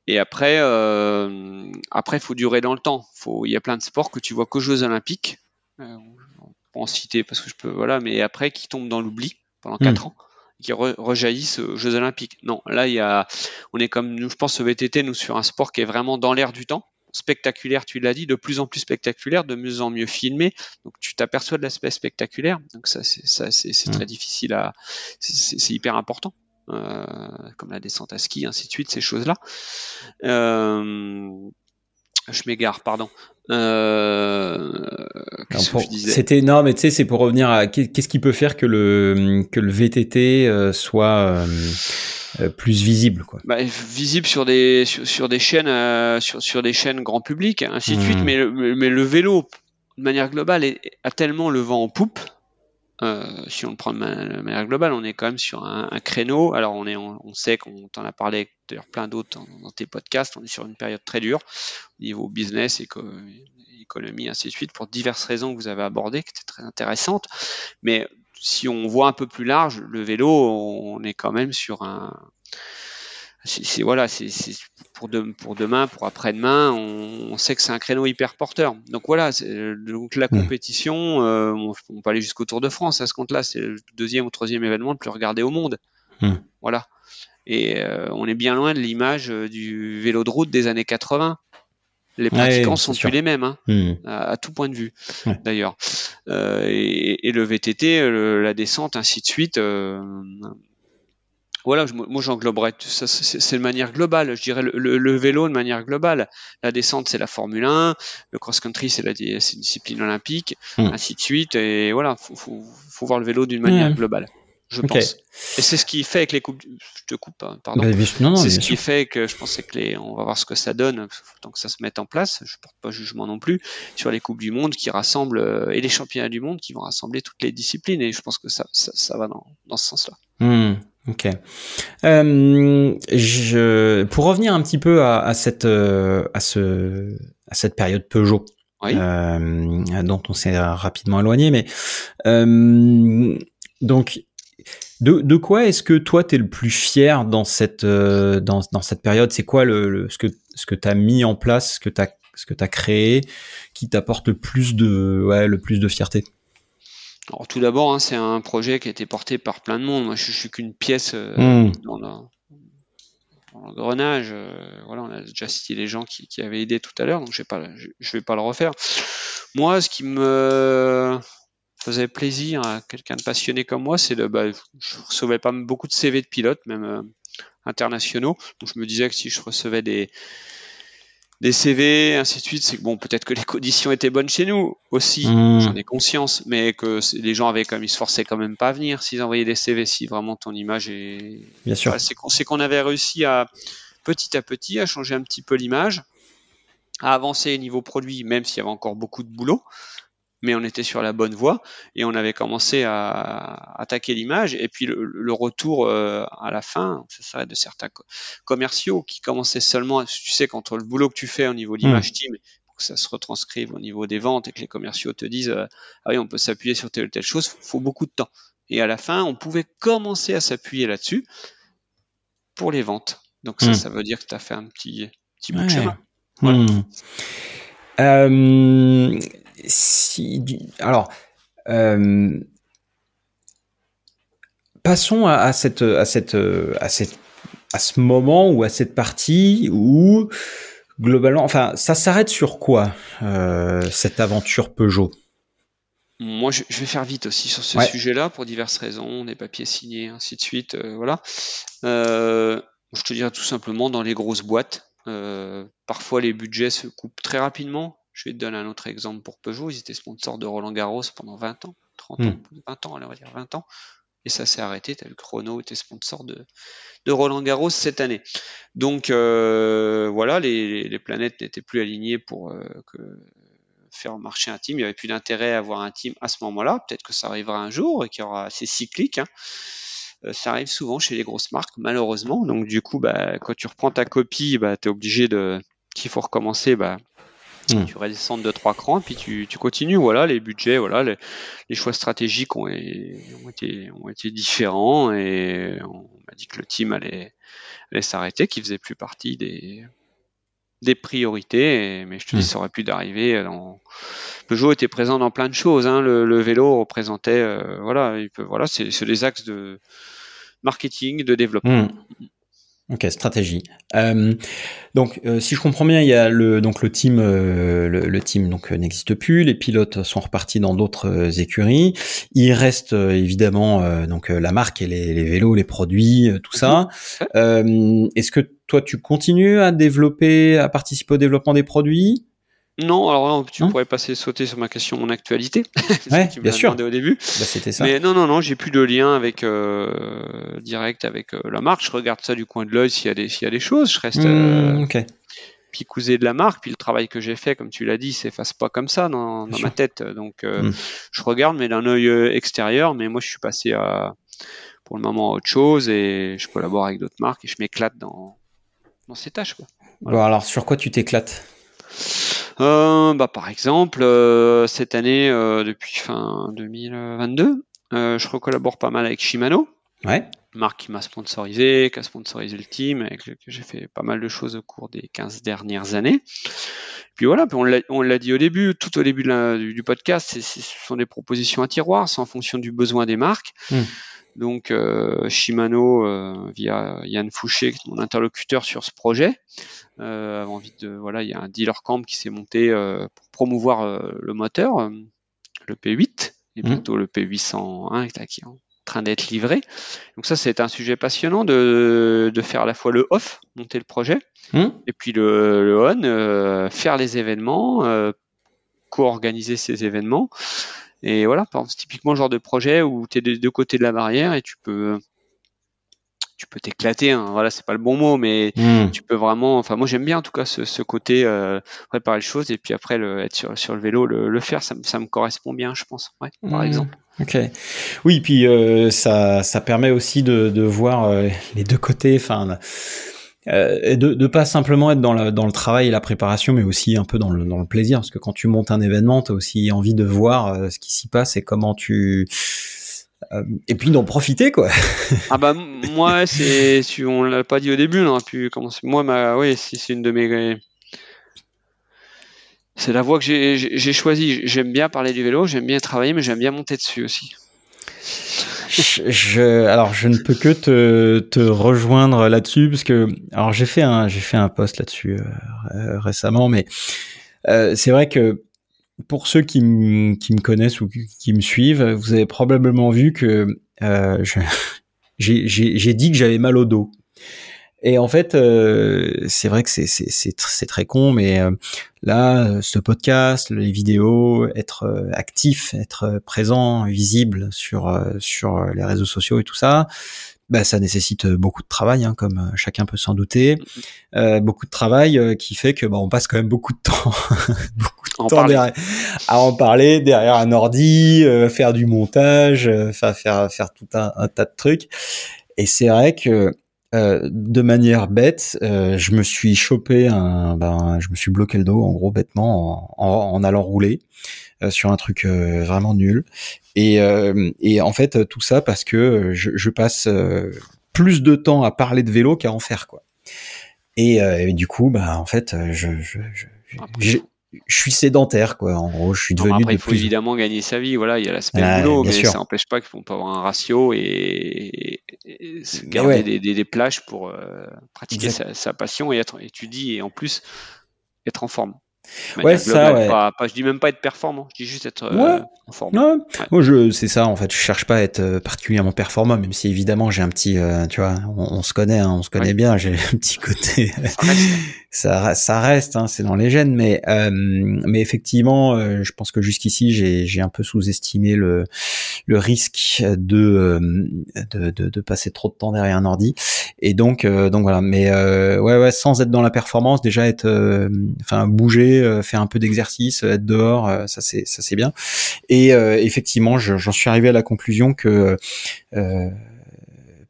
Et après, euh, après, il faut durer dans le temps. Faut, il y a plein de sports que tu vois qu'aux Jeux Olympiques. On en citer parce que je peux, voilà, mais après qui tombent dans l'oubli pendant quatre hmm. ans, qui rejaillissent aux Jeux Olympiques. Non, là, il y a, on est comme nous, je pense, au VTT, nous sur un sport qui est vraiment dans l'air du temps spectaculaire, tu l'as dit, de plus en plus spectaculaire, de mieux en mieux filmé. Donc tu t'aperçois de l'aspect spectaculaire. Donc ça, c'est, ça, c'est, c'est très difficile à, c'est, c'est hyper important. Euh, comme la descente à ski, ainsi de suite, ces choses-là. Euh, je m'égare, pardon. Euh, c'était énorme, mais tu sais, c'est pour revenir à qu'est-ce qui peut faire que le que le VTT soit plus visible, quoi. Bah, visible sur des sur, des chaînes sur, sur des chaînes grand public, ainsi de suite. Hmm. Mais mais le vélo, de manière globale, a tellement le vent en poupe euh, si on le prend de manière globale, on est quand même sur un, créneau. Alors on est, on, sait qu'on t'en a parlé d'ailleurs plein d'autres dans, tes podcasts. On est sur une période très dure au niveau business, éco, économie, ainsi de suite, pour diverses raisons que vous avez abordées, qui étaient très intéressantes. Mais si on voit un peu plus large, le vélo, on est quand même sur un, c'est voilà, c'est pour, pour demain, pour après-demain, on, sait que c'est un créneau hyper porteur. Donc voilà, donc la mmh. compétition, euh, on, peut aller jusqu'au Tour de France à ce compte-là, c'est le deuxième ou troisième événement le plus regardé au monde. Mmh. Voilà. Et euh, on est bien loin de l'image euh, du vélo de route des années 80. Les pratiquants sont plus les mêmes, hein, mmh. à, tout point de vue, d'ailleurs. et, le VTT, la descente, ainsi de suite voilà, moi j'engloberais ça, c'est de manière globale, je dirais le, vélo de manière globale. La descente, c'est la Formule 1, le cross-country, c'est la une discipline olympique, hmm. ainsi de suite. Et voilà, faut, faut, faut voir le vélo d'une manière globale, je pense. Et c'est ce qui fait avec les coupes. Je te coupe, hein, pardon. Bah, c'est ce qui fait que je pense que les, on va voir ce que ça donne, tant que ça se mette en place. Je porte pas jugement non plus sur les coupes du monde qui rassemblent euh, et les championnats du monde qui vont rassembler toutes les disciplines. Et je pense que ça, ça, va dans, dans ce sens-là. Hmm. Ok. Euh, je, pour revenir un petit peu à, à cette euh, à ce à cette période Peugeot, euh, dont on s'est rapidement éloigné, mais euh, donc de, de quoi est-ce que toi tu es le plus fier dans cette euh, dans, dans cette période? C'est quoi le, ce que ce que tu as mis en place, ce que tu as créé qui t'apporte le plus de ouais, le plus de fierté? Alors, tout d'abord, hein, c'est un projet qui a été porté par plein de monde. Moi, je, suis qu'une pièce euh, hmm. dans, l'engrenage. Euh, voilà, on a déjà cité les gens qui, avaient aidé tout à l'heure, donc je vais pas, je, vais pas le refaire. Moi, ce qui me faisait plaisir à quelqu'un de passionné comme moi, c'est de, bah, je recevais pas beaucoup de CV de pilotes, même euh, internationaux. Donc je me disais que si je recevais des des CV, ainsi de suite. C'est que bon, peut-être que les conditions étaient bonnes chez nous aussi, mmh. j'en ai conscience, mais que les gens avaient quand même, ils se forçaient quand même pas à venir s'ils envoyaient des CV, si vraiment ton image est. Bien sûr. c'est qu'on avait réussi à petit à petit à changer un petit peu l'image, à avancer au niveau produit, même s'il y avait encore beaucoup de boulot mais on était sur la bonne voie et on avait commencé à attaquer l'image. Et puis le, retour euh, à la fin, ça serait de certains commerciaux qui commençaient seulement, tu sais, quand le boulot que tu fais au niveau de l'image mmh. team, pour que ça se retranscrive au niveau des ventes et que les commerciaux te disent, euh, ah oui, on peut s'appuyer sur telle ou telle chose, faut beaucoup de temps. Et à la fin, on pouvait commencer à s'appuyer là-dessus pour les ventes. Donc ça, mmh. ça veut dire que tu as fait un petit, petit bout de chemin. Mmh. Euh, si, alors, euh, passons à, cette, à, cette, à, cette, à ce moment ou à cette partie où globalement, enfin, ça s'arrête sur quoi euh, cette aventure Peugeot? Moi, je, vais faire vite aussi sur ce sujet-là pour diverses raisons, des papiers signés, ainsi de suite. Euh, voilà. je te dirais tout simplement dans les grosses boîtes, parfois les budgets se coupent très rapidement. Je vais te donner un autre exemple pour Peugeot. Ils étaient sponsors de Roland Garros pendant 20 ans, 30 ans, 20 hmm. ans, on va dire 20 ans. et ça s'est arrêté. Tel Chrono était sponsor de, de Roland Garros cette année. Donc euh, voilà, les, les planètes n'étaient plus alignées pour euh, que faire marcher un team. Il n'y avait plus d'intérêt à avoir un team à ce moment-là. Peut-être que ça arrivera un jour et qu'il y aura c'est cyclique. Hein. Euh, ça arrive souvent chez les grosses marques, malheureusement. Donc du coup, bah, quand tu reprends ta copie, bah, tu es obligé de qu'il faut recommencer. Bah, Hmm. Tu redescends de trois crans, puis tu, tu, continues. Voilà, les budgets, voilà, les, les choix stratégiques ont, ont, été, ont été différents et on m'a dit que le team allait, allait s'arrêter, qu'il faisait plus partie des, des priorités. mais je te dis, hmm. ça aurait pu d'arriver. Dans... Peugeot était présent dans plein de choses. Hein. Le, le, vélo représentait, euh, voilà, il peut, voilà, c'est les axes de marketing, de développement. Hmm. Ok, stratégie. Euh, donc, euh, si je comprends bien, il y a le donc le team, euh, le, team donc n'existe plus. Les pilotes sont repartis dans d'autres écuries. Il reste évidemment donc la marque et les, les, vélos, les produits, tout ça. Mhm. Est-ce que toi, tu continues à développer, à participer au développement des produits? Non, alors tu pourrais passer sauter sur ma question mon actualité. [laughs] Ouais, tu bien sûr. au début. Bah, c'était ça. Mais non, non, non, j'ai plus de lien avec euh, direct avec euh, la marque. Je regarde ça du coin de l'œil s'il y a des s'il y a des choses. Je reste mmh, euh, picousé de la marque. Puis le travail que j'ai fait, comme tu l'as dit, s'efface pas comme ça dans, dans ma tête. Donc mmh. je regarde, mais d'un œil extérieur. Mais moi, je suis passé à pour le moment à autre chose et je collabore avec d'autres marques et je m'éclate dans dans ces tâches. Quoi. Bon, alors sur quoi tu t'éclates? Bah, par exemple, euh, cette année, euh, depuis fin 2022, je recollabore pas mal avec Shimano. Ouais. Marque qui m'a sponsorisé, qui a sponsorisé le team, avec lequel j'ai fait pas mal de choses au cours des 15 dernières années. Puis voilà, on l'a dit au début, tout au début du, podcast, ce sont des propositions à tiroir, c'est en fonction du besoin des marques. Hmm. Donc euh, Shimano, euh, via Yann Fouché, mon interlocuteur sur ce projet, euh, envie de voilà, il y a un dealer camp qui s'est monté euh, pour promouvoir euh, le moteur, euh, le P8 et mmh. bientôt le P801 qui est en train d'être livré. Donc ça c'est un sujet passionnant de, de, faire à la fois le off, monter le projet, mmh. et puis le, le on, faire les événements, co-organiser ces événements. Et voilà, c'est typiquement le genre de projet où tu es des deux côtés de la barrière et tu peux tu peux t'éclater. Hein. Voilà, c'est pas le bon mot, mais hmm. tu peux vraiment. Enfin, moi j'aime bien en tout cas ce, ce côté euh, préparer les choses et puis après le, être sur, sur le vélo, le, le faire, ça, ça, me correspond bien, je pense. Ouais, par hmm. exemple. Ok. Oui, puis euh, ça, ça permet aussi de, de voir euh, les deux côtés. Enfin. Euh, de, de pas simplement être dans le, dans le travail et la préparation, mais aussi un peu dans le, dans le plaisir, parce que quand tu montes un événement, tu as aussi envie de voir euh, ce qui s'y passe et comment tu euh, et puis d'en profiter quoi. ah bah moi c'est si on l'a pas dit au début on aurait pu commencer moi ma oui si c'est une de mes c'est la voie que j'ai choisie j'aime bien parler du vélo j'aime bien travailler mais j'aime bien monter dessus aussi je, alors je ne peux que te, te rejoindre là-dessus parce que alors j'ai fait un j'ai fait un post là-dessus euh, récemment mais euh, c'est vrai que pour ceux qui, qui me connaissent ou qui me suivent, vous avez probablement vu que euh, [laughs] j'ai dit que j'avais mal au dos. Et en fait, euh, c'est vrai que c'est très con, mais euh, là, ce podcast, les vidéos, être euh, actif, être présent, visible sur sur les réseaux sociaux et tout ça, bah, ça nécessite beaucoup de travail, hein, comme chacun peut s'en douter. Euh, beaucoup de travail qui fait que bah, on passe quand même beaucoup de temps, [laughs] beaucoup de temps derrière, à en parler derrière un ordi, faire du montage, faire faire faire tout un, un tas de trucs. Et c'est vrai que euh, de manière bête, euh, je me suis chopé un, ben, je me suis bloqué le dos en gros bêtement en, en, allant rouler euh, sur un truc vraiment nul. Et, et, en fait tout ça parce que je, je passe plus de temps à parler de vélo qu'à en faire quoi. Et, et, du coup, bah en fait, je, je, je je suis sédentaire, quoi. En gros, je suis devenu. après, il faut évidemment gagner sa vie. Voilà, il y a l'aspect ah, boulot, mais ça n'empêche pas qu'il faut pas avoir un ratio et, et garder des, des, des, plages pour euh, pratiquer sa, sa, passion et être étudier et en plus être en forme. Ouais, ça, ouais. Pas, pas, je dis même pas être performant, je dis juste être euh, en forme. Ouais. Moi, je, c'est ça, en fait. Je cherche pas à être euh, particulièrement performant, même si évidemment j'ai un petit, euh, tu vois, on, se connaît, hein, on se connaît bien. J'ai [laughs] un petit côté, ça reste, ça, reste, hein, c'est dans les gènes, mais, mais effectivement, je pense que jusqu'ici, j'ai, j'ai un peu sous-estimé le, le risque de, de, de, de, passer trop de temps derrière un ordi. Et donc, donc voilà. Mais ouais, ouais, sans être dans la performance, déjà être, enfin, bouger, faire un peu d'exercice, être dehors, ça c'est ça c'est bien. Et effectivement, j'en suis arrivé à la conclusion que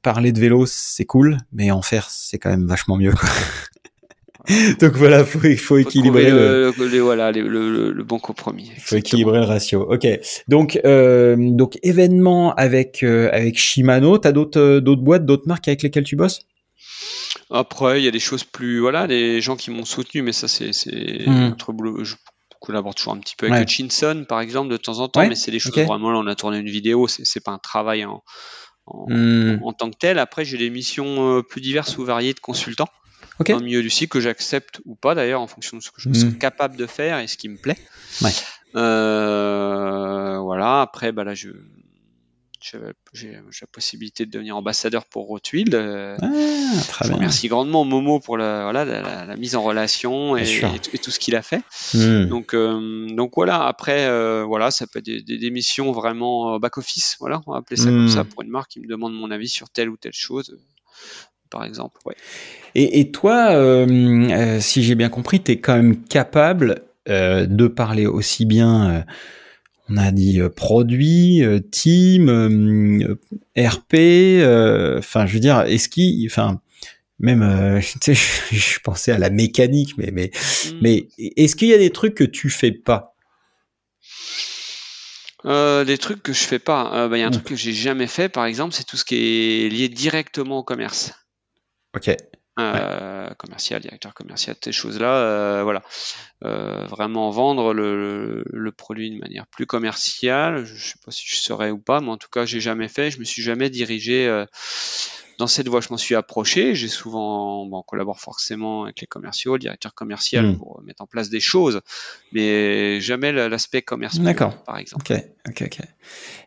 parler de vélo, c'est cool, mais en faire, c'est quand même vachement mieux. Quoi. [laughs] Donc voilà, faut, il faut équilibrer le, voilà, le, bon compromis. Il faut équilibrer le ratio. Ok. Donc euh, donc événement avec euh, avec Shimano. T'as d'autres euh, d'autres boîtes, d'autres marques avec lesquelles tu bosses? Après, il y a des choses plus voilà, des gens qui m'ont soutenu, mais ça c'est notre boulot. Je collabore toujours un petit peu avec Chinson par exemple de temps en temps, mais c'est des choses vraiment là on a tourné une vidéo, c'est pas un travail en hmm. en, tant que tel. Après, j'ai des missions plus diverses ou variées de consultants okay. dans le milieu du cycle que j'accepte ou pas d'ailleurs en fonction de ce que je suis hmm. capable de faire et ce qui me plaît. Ouais. Euh, voilà. Après, bah là, je j'ai la possibilité de devenir ambassadeur pour Rothwild. Euh, ah, je remercie grandement Momo pour la, voilà, la, mise en relation et, et, tout ce qu'il a fait. Hmm. Donc, euh, donc voilà. Après, euh, voilà, ça peut être des, des, des missions vraiment back office. Voilà, on va appeler ça comme hmm. ça pour une marque qui me demande mon avis sur telle ou telle chose par exemple. Ouais. Et, toi, euh, euh, si j'ai bien compris, tu es quand même capable euh, de parler aussi bien, on a dit produit, team, RP, enfin, je veux dire, est-ce qu'il, enfin, même, [laughs] tu sais, je, pensais à la mécanique, mais, mais, hmm. mais est-ce qu'il y a des trucs que tu fais pas? Des trucs que je fais pas. Bah, il y a un truc que j'ai jamais fait, par exemple, c'est tout ce qui est lié directement au commerce. Ok. Euh, commercial, directeur commercial, ces choses-là, euh, voilà. Euh, vraiment vendre le, produit de manière plus commerciale. Je sais pas si je serais ou pas, mais en tout cas, j'ai jamais fait. Je me suis jamais dirigé dans cette voie, je m'en suis approché. J'ai souvent, bon, on collabore forcément avec les commerciaux, le directeur commercial hmm. pour mettre en place des choses, mais jamais l'aspect commercial. D'accord. Par exemple. Ok, ok, ok.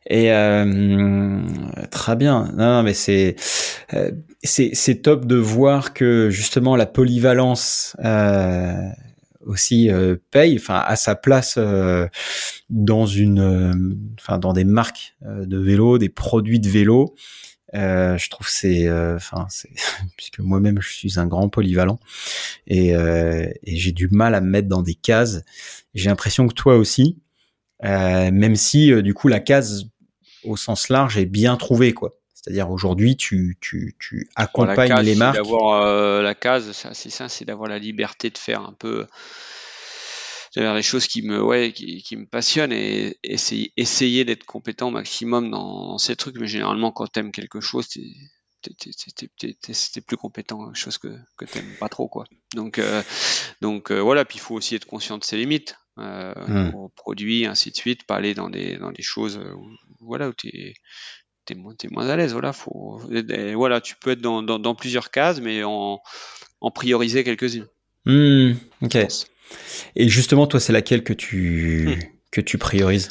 Et euh, très bien. Non, non mais c'est euh, c'est top de voir que justement la polyvalence. Euh, aussi euh, paye, enfin à sa place euh, dans une, euh, enfin dans des marques de vélo, des produits de vélo, euh, je trouve c'est, euh, enfin, c'est [laughs] puisque moi-même je suis un grand polyvalent et, euh, et j'ai du mal à me mettre dans des cases. J'ai l'impression que toi aussi, même si du coup la case au sens large est bien trouvée, quoi. C'est-à-dire aujourd'hui, tu, tu, tu accompagnes les marques. D'avoir la case, c'est ça, c'est d'avoir la liberté de faire un peu c'est des choses qui me, ouais, qui, qui me passionnent et essayer, essayer d'être compétent au maximum dans, ces trucs. Mais généralement, quand t'aimes quelque chose, t'es plus compétent quelque chose que, que t'aimes pas trop, quoi. Donc, euh, donc euh, voilà. Puis il faut aussi être conscient de ses limites. Euh, hmm. produits, ainsi de suite, pas aller dans des, dans des choses où, voilà, où t'es t'es moins, es moins à l'aise. Voilà, faut, voilà, tu peux être dans, dans, dans plusieurs cases, mais en, en prioriser quelques-unes. Hmm, ok. Et justement, toi, c'est laquelle que tu, hmm. que tu priorises?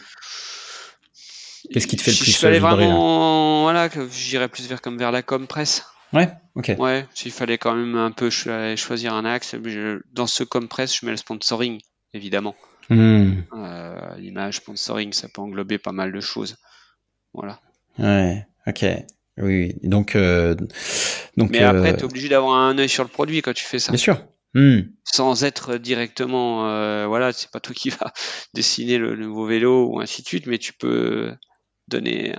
Qu'est-ce qui te fait le plus Je fallait vraiment, voilà, j'irais plus vers comme vers la com presse. Ouais, ok. Ouais, s'il fallait quand même un peu choisir un axe, dans ce com presse, je mets le sponsoring, évidemment. Hmm. Euh, l'image, sponsoring, ça peut englober pas mal de choses. Voilà. Ouais, ok. Oui, donc, euh, donc. Mais après, euh, tu es obligé d'avoir un œil sur le produit quand tu fais ça. Bien sûr. Hmm. Sans être directement, euh, voilà, c'est pas toi qui [laughs] va dessiner le, nouveau vélo ou ainsi de suite, mais tu peux donner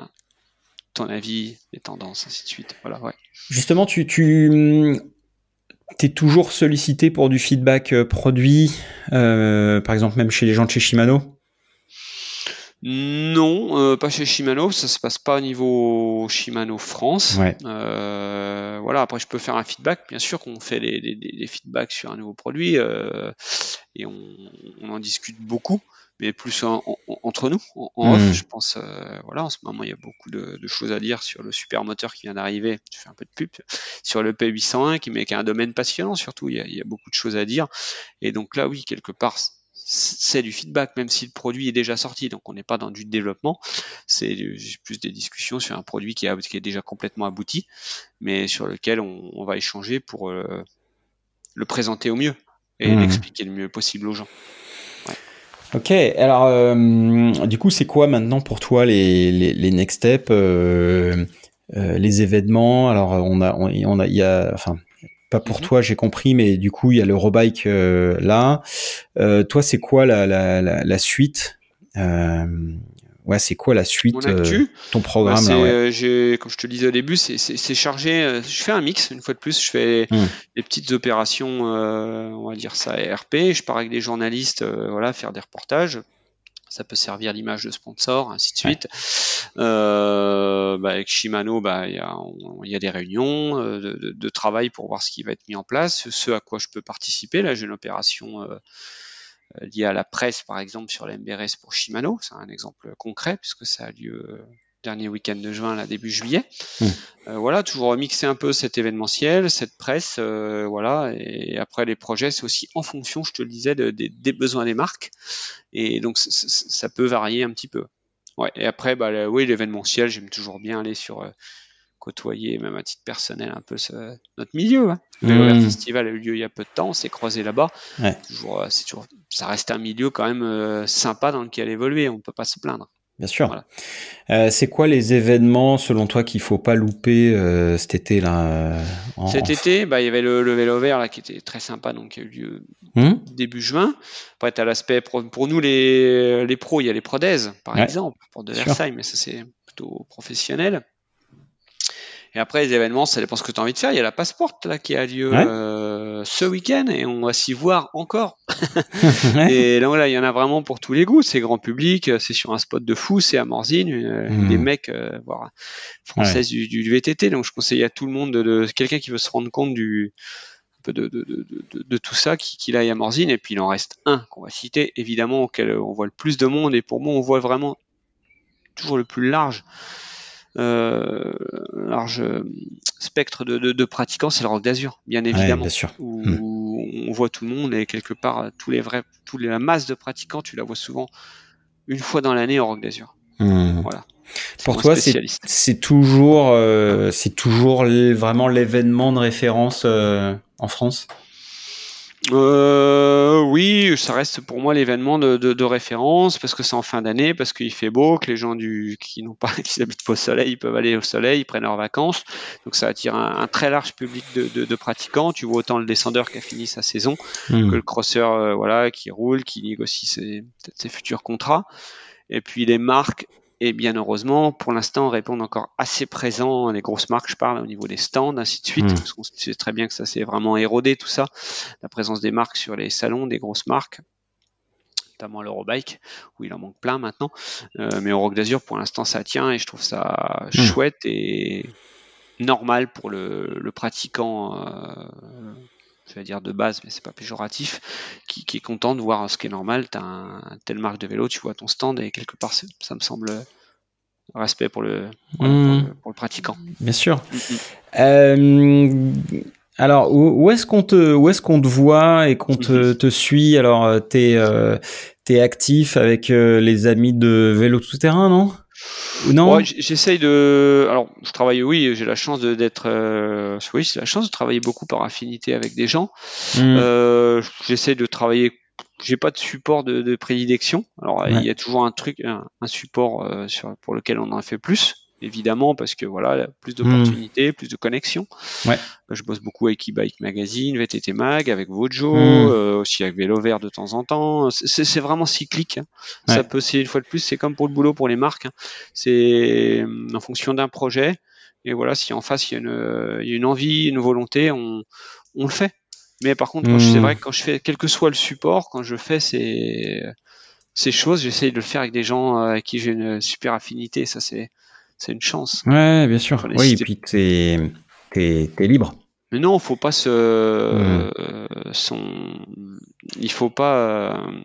ton avis, les tendances, ainsi de suite. Voilà, ouais. Justement, tu, tu es toujours sollicité pour du feedback euh, produit, euh, par exemple même chez les gens de chez Shimano? Non, euh, pas chez Shimano, ça se passe pas au niveau Shimano France. Euh, voilà, après je peux faire un feedback, bien sûr qu'on fait des, feedbacks sur un nouveau produit euh, et on, en discute beaucoup, mais plus entre nous, en, off, hmm. je pense. voilà, en ce moment il y a beaucoup de, choses à dire sur le super moteur qui vient d'arriver. Je fais un peu de pub sur le P801 qui, met, qui est un domaine passionnant surtout. Il y, a, il y a beaucoup de choses à dire et donc là oui quelque part c'est du feedback, même si le produit est déjà sorti. Donc on n'est pas dans du développement, c'est plus des discussions sur un produit qui, est déjà complètement abouti, mais sur lequel on, va échanger pour euh, le présenter au mieux et mmh. l'expliquer le mieux possible aux gens. Ok, alors euh, du coup, c'est quoi maintenant pour toi les, les, les next steps, euh, euh, les événements? Alors, on a, on, a, il y a, enfin, pas pour mhm. toi, j'ai compris, mais du coup, il y a l'Eurobike euh, là. Euh, toi, c'est quoi la, la, la, la suite? Ouais, c'est quoi la suite Ton programme bah, là, Comme je te le disais au début, c'est chargé. je fais un mix, une fois de plus. Je fais hmm. des petites opérations, on va dire ça, RP. Je pars avec des journalistes, voilà, faire des reportages ça peut servir d'image de sponsor, ainsi de suite. Euh, bah, avec Shimano, bah, il y, a, des réunions euh, de, travail pour voir ce qui va être mis en place, ce à quoi je peux participer. Là, j'ai une opération euh, liée à la presse, par exemple, sur l'MBRS pour Shimano. C'est un exemple concret puisque ça a lieu dernier week-end de juin, là, début juillet. Hmm. Euh, voilà, toujours mixer un peu cet événementiel, cette presse, euh, voilà. Et après les projets, c'est aussi en fonction, je te le disais, des besoins des marques. Et donc ça peut varier un petit peu. Ouais. Et après, bah, oui, l'événementiel, j'aime toujours bien aller sur euh, côtoyer, même à titre personnel, un peu notre milieu. Hein. Le hmm. Festival a eu lieu il y a peu de temps, on s'est croisé là-bas. Toujours, c'est toujours, ça reste un milieu quand même sympa dans lequel évoluer, on ne peut pas se plaindre. Bien sûr. Euh, c'est quoi les événements selon toi qu'il faut pas louper euh, cet été là euh, Cet été, bah il y avait le, vélo vert là qui était très sympa donc qui a eu lieu hmm début juin. Après as l'aspect pour nous les, les pros, il y a les Prodèses par exemple pour de Versailles, mais ça c'est plutôt professionnel. Et après, les événements, ça dépend ce que tu as envie de faire. Il y a la Passeporte là, qui a lieu euh, ce week-end et on va s'y voir encore. [laughs] [laughs] et là, voilà, il y en a vraiment pour tous les goûts. C'est grand public, c'est sur un spot de fou, c'est à Morzine, euh, hmm. des mecs euh, voilà, françaises du, du, VTT. Donc, je conseille à tout le monde de, de quelqu'un qui veut se rendre compte du de, de, de, de, tout ça qu'il qui aille à Morzine. Et puis, il en reste un qu'on va citer, évidemment, auquel on voit le plus de monde. Et pour moi, on voit vraiment toujours le plus large euh, large euh, spectre de, de, de pratiquants, c'est le rock d'Azur, bien évidemment. Où, hmm. on voit tout le monde et quelque part tous les vrais, tous les, la masse de pratiquants, tu la vois souvent une fois dans l'année au rock d'Azur. Hmm. Voilà. Pour toi, c'est toujours, euh, c'est toujours vraiment l'événement de référence euh, en France? Euh, oui, ça reste pour moi l'événement de, de, de, référence parce que c'est en fin d'année, parce qu'il fait beau, que les gens du, qui n'ont pas, [laughs] qui habitent pas au soleil, ils peuvent aller au soleil, ils prennent leurs vacances. Donc ça attire un, très large public de, de, pratiquants. Tu vois autant le descendeur qui a fini sa saison hmm. que le crosseur, euh, voilà, qui roule, qui négocie ses, ses futurs contrats. Et puis les marques et bien heureusement, pour l'instant, répondent encore assez présents. Les grosses marques, je parle au niveau des stands, ainsi de suite. Hmm. Parce qu'on sait très bien que ça s'est vraiment érodé tout ça. La présence des marques sur les salons, des grosses marques notamment l'Eurobike, où il en manque plein maintenant. Euh, mais au Rock d'Azur, pour l'instant, ça tient et je trouve ça hmm. chouette et normal pour le, le pratiquant euh, je vais dire de base, mais c'est pas péjoratif, qui, est content de voir ce qui est normal. Tu as un, telle marque de vélo, tu vois ton stand et quelque part, ça me semble respect pour le, mmh. pour, le pratiquant. Bien sûr. Mmh, mmh. Euh, alors, où, est-ce qu'on te, où est-ce qu'on te voit et qu'on te, te, suit? Alors, euh, tu es, euh, actif avec les amis de vélo tout terrain, non? Non J'essaye de. Alors, je travaille, oui, j'ai la chance d'être. Euh... Oui, j'ai la chance de travailler beaucoup par affinité avec des gens. Hmm. Euh, J'essaie de travailler. J'ai pas de support de, de prédilection. Alors, il y a toujours un truc, un, support euh, sur, pour lequel on en fait plus évidemment, parce que voilà, plus d'opportunités, hmm. plus de connexions. Ouais. Euh, je bosse beaucoup avec e-bike magazine, VTT mag, avec Vojo, hmm. euh, aussi avec Vélo Vert de temps en temps. C'est vraiment cyclique. Hein. Ça peut, c'est une fois de plus, c'est comme pour le boulot pour les marques. Hein. C'est euh, en fonction d'un projet. Et voilà, si en face il y, a une, il y a une envie, une volonté, on, on le fait. Mais par contre, c'est hmm. vrai que quand je fais, quel que soit le support, quand je fais ces, ces choses, j'essaye de le faire avec des gens avec qui j'ai une super affinité. Ça, c'est c'est une chance. Ouais, bien sûr. Oui, et puis t'es es, libre. Mais non, faut pas se, hmm. son, il faut pas, euh,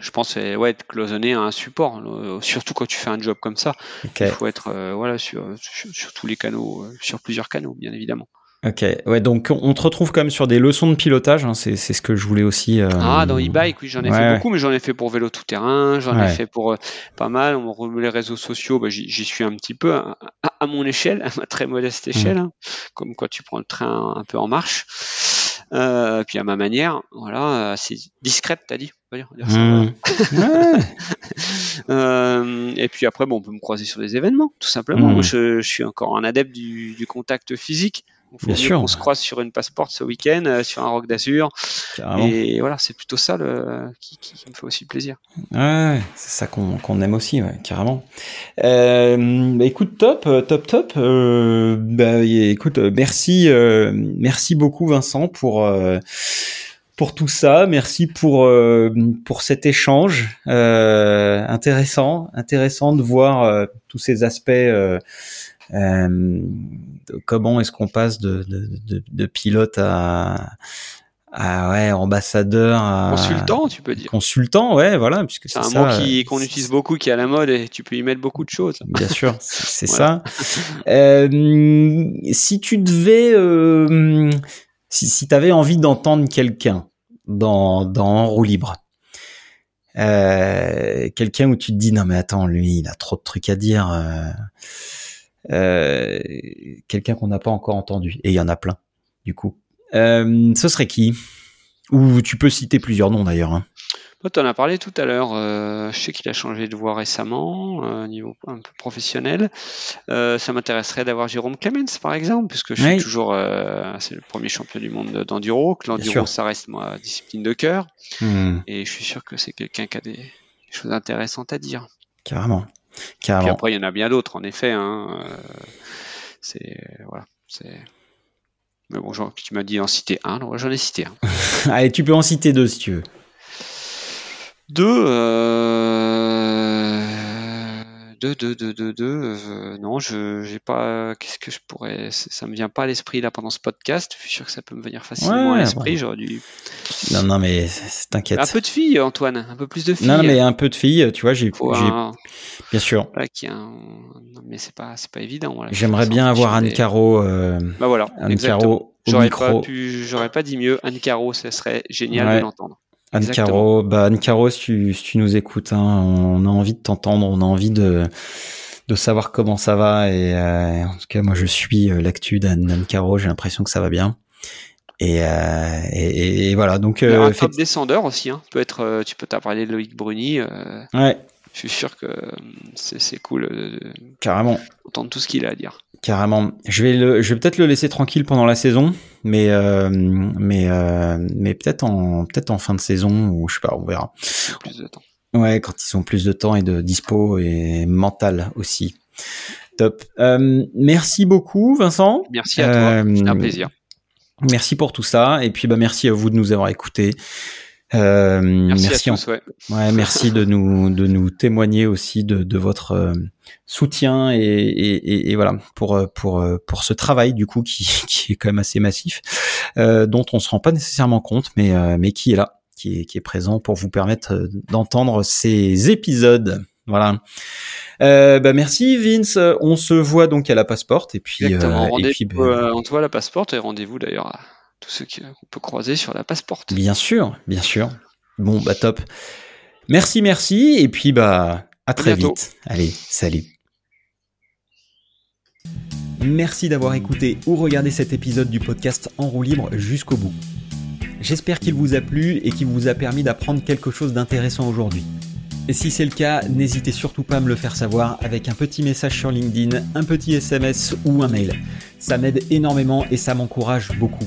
je pense, ouais, être cloisonné à un support, euh, surtout quand tu fais un job comme ça. Il faut être, euh, voilà, sur, sur, tous les canaux, sur plusieurs canaux, bien évidemment. Ok, ouais, donc on te retrouve quand même sur des leçons de pilotage, hein, c'est, ce que je voulais aussi. Euh... Ah, dans e-bike, oui, j'en ai fait beaucoup, mais j'en ai fait pour vélo tout-terrain, j'en ai fait pour euh, pas mal. On les réseaux sociaux, bah, j'y, suis un petit peu à, à, mon échelle, [laughs] à ma très modeste échelle, mmh. hein, comme quoi tu prends le train un peu en marche. Euh, puis à ma manière, voilà, c'est discrète, t'as dit. Mmh. [laughs] euh, et puis après, bon, on peut me croiser sur des événements, tout simplement. Mmh. Moi, je, je, suis encore un adepte du, du contact physique. Bien sûr. On se croise sur une passeport ce week-end, euh, sur un rock d'Azur. Et voilà, c'est plutôt ça le, qui, qui, qui me fait aussi plaisir. Ouais, c'est ça qu'on aime aussi, ouais, carrément. Euh, bah, écoute, top, euh, top, top. Euh, bah, écoute, merci, euh, merci beaucoup Vincent pour euh, pour tout ça. Merci pour euh, pour cet échange euh, intéressant, intéressant de voir euh, tous ces aspects. Euh, comment est-ce qu'on passe de, de, de, de, pilote à ah ouais, ambassadeur, à... consultant, tu peux dire. Consultant, ouais, voilà, puisque c'est un ça, mot qui qu'on utilise beaucoup, qui est à la mode, et tu peux y mettre beaucoup de choses. [laughs] Bien sûr, c'est voilà. ça. Euh, si tu devais, euh, si, si tu avais envie d'entendre quelqu'un dans dans roue libre, euh, quelqu'un où tu te dis non mais attends, lui, il a trop de trucs à dire. Euh, quelqu'un qu'on n'a pas encore entendu, et il y en a plein, du coup. Euh, ce serait qui? Ou tu peux citer plusieurs noms d'ailleurs. Hein. Tu en as parlé tout à l'heure. Euh, je sais qu'il a changé de voix récemment, euh, au niveau un peu professionnel. Euh, ça m'intéresserait d'avoir Jérôme Clemens, par exemple, puisque je suis oui. toujours, c'est le premier champion du monde d'enduro. Que l'enduro, ça reste ma discipline de cœur. Hmm. Et je suis sûr que c'est quelqu'un qui a des choses intéressantes à dire. Carrément. Carrément. Puis après, il y en a bien d'autres, en effet. Hein. c'est voilà, c'est. Mais bon, genre, tu m'as dit en citer un, donc j'en ai cité un. [laughs] Allez, tu peux en citer deux si tu veux. Deux, euh... deux, deux, deux, deux, deux. Euh, non, je j'ai pas. Qu'est-ce que je pourrais Ça me vient pas à l'esprit là pendant ce podcast. Je suis sûr que ça peut me venir facilement ouais, à l'esprit. Ouais. J'aurais dû. Non, non, mais t'inquiète. Un peu de filles, Antoine. Un peu plus de filles. Non, mais un peu de filles. Tu vois, j'ai. Un... Bien sûr. Voilà, qui un... non, mais c'est pas, c'est pas évident. Voilà. J'aimerais bien avoir Anne. Caro. Euh... Bah voilà. Anne Caro. J'aurais pas pu, j'aurais pas dit mieux. Anne Caro, ce serait génial ouais. de l'entendre. Anne Caro, bah Anne Caro, si tu, si tu nous écoutes, hein, on a envie de t'entendre, on a envie de, de savoir comment ça va. Et euh, en tout cas, moi, je suis l'actu d'Anne Caro. J'ai l'impression que ça va bien. Et, euh, et, et voilà. Donc, euh, un fait... top descendeur aussi. Hein. Être, euh, tu peux t'en parler de Loïc Bruni. euh, ouais. Je suis sûr que c'est cool de carrément entendre tout ce qu'il a à dire. Carrément. Je vais le, je vais peut-être le laisser tranquille pendant la saison, mais euh, mais euh, mais peut-être en peut-être en fin de saison ou je sais pas, on verra. Plus de temps. Ouais, quand ils ont plus de temps et de dispo et mental aussi. Top. Euh, merci beaucoup, Vincent. Merci à toi. C'est un plaisir. Merci pour tout ça et puis bah merci à vous de nous avoir écoutés. Euh, merci, merci, à tous, ouais. ouais. merci de nous de nous témoigner aussi de, de votre euh, soutien et, et, et, voilà pour pour pour ce travail du coup qui, [laughs] qui est quand même assez massif, euh, dont on se rend pas nécessairement compte, mais euh, mais qui est là, qui est qui est présent pour vous permettre d'entendre ces épisodes. Voilà. Euh, bah merci Vince. On se voit donc à la Passeporte et puis Exactement. et puis bah... on te voit à la Passeporte et rendez-vous d'ailleurs à tous ceux qu'on peut croiser sur la Passeporte. Bien sûr, bien sûr. Bon bah top. Merci, merci et puis bah à très vite. Allez, salut. Merci d'avoir écouté ou regardé cet épisode du podcast En roue libre jusqu'au bout. J'espère qu'il vous a plu et qu'il vous a permis d'apprendre quelque chose d'intéressant aujourd'hui. Et si c'est le cas, n'hésitez surtout pas à me le faire savoir avec un petit message sur LinkedIn, un petit SMS ou un mail. Ça m'aide énormément et ça m'encourage beaucoup.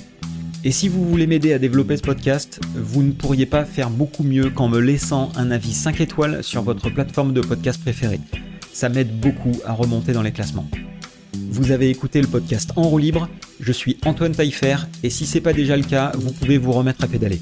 Et si vous voulez m'aider à développer ce podcast, vous ne pourriez pas faire beaucoup mieux qu'en me laissant un avis 5 étoiles sur votre plateforme de podcast préférée. Ça m'aide beaucoup à remonter dans les classements. Vous avez écouté le podcast En roue libre, je suis Antoine Taillefer et si c'est pas déjà le cas, vous pouvez vous remettre à pédaler.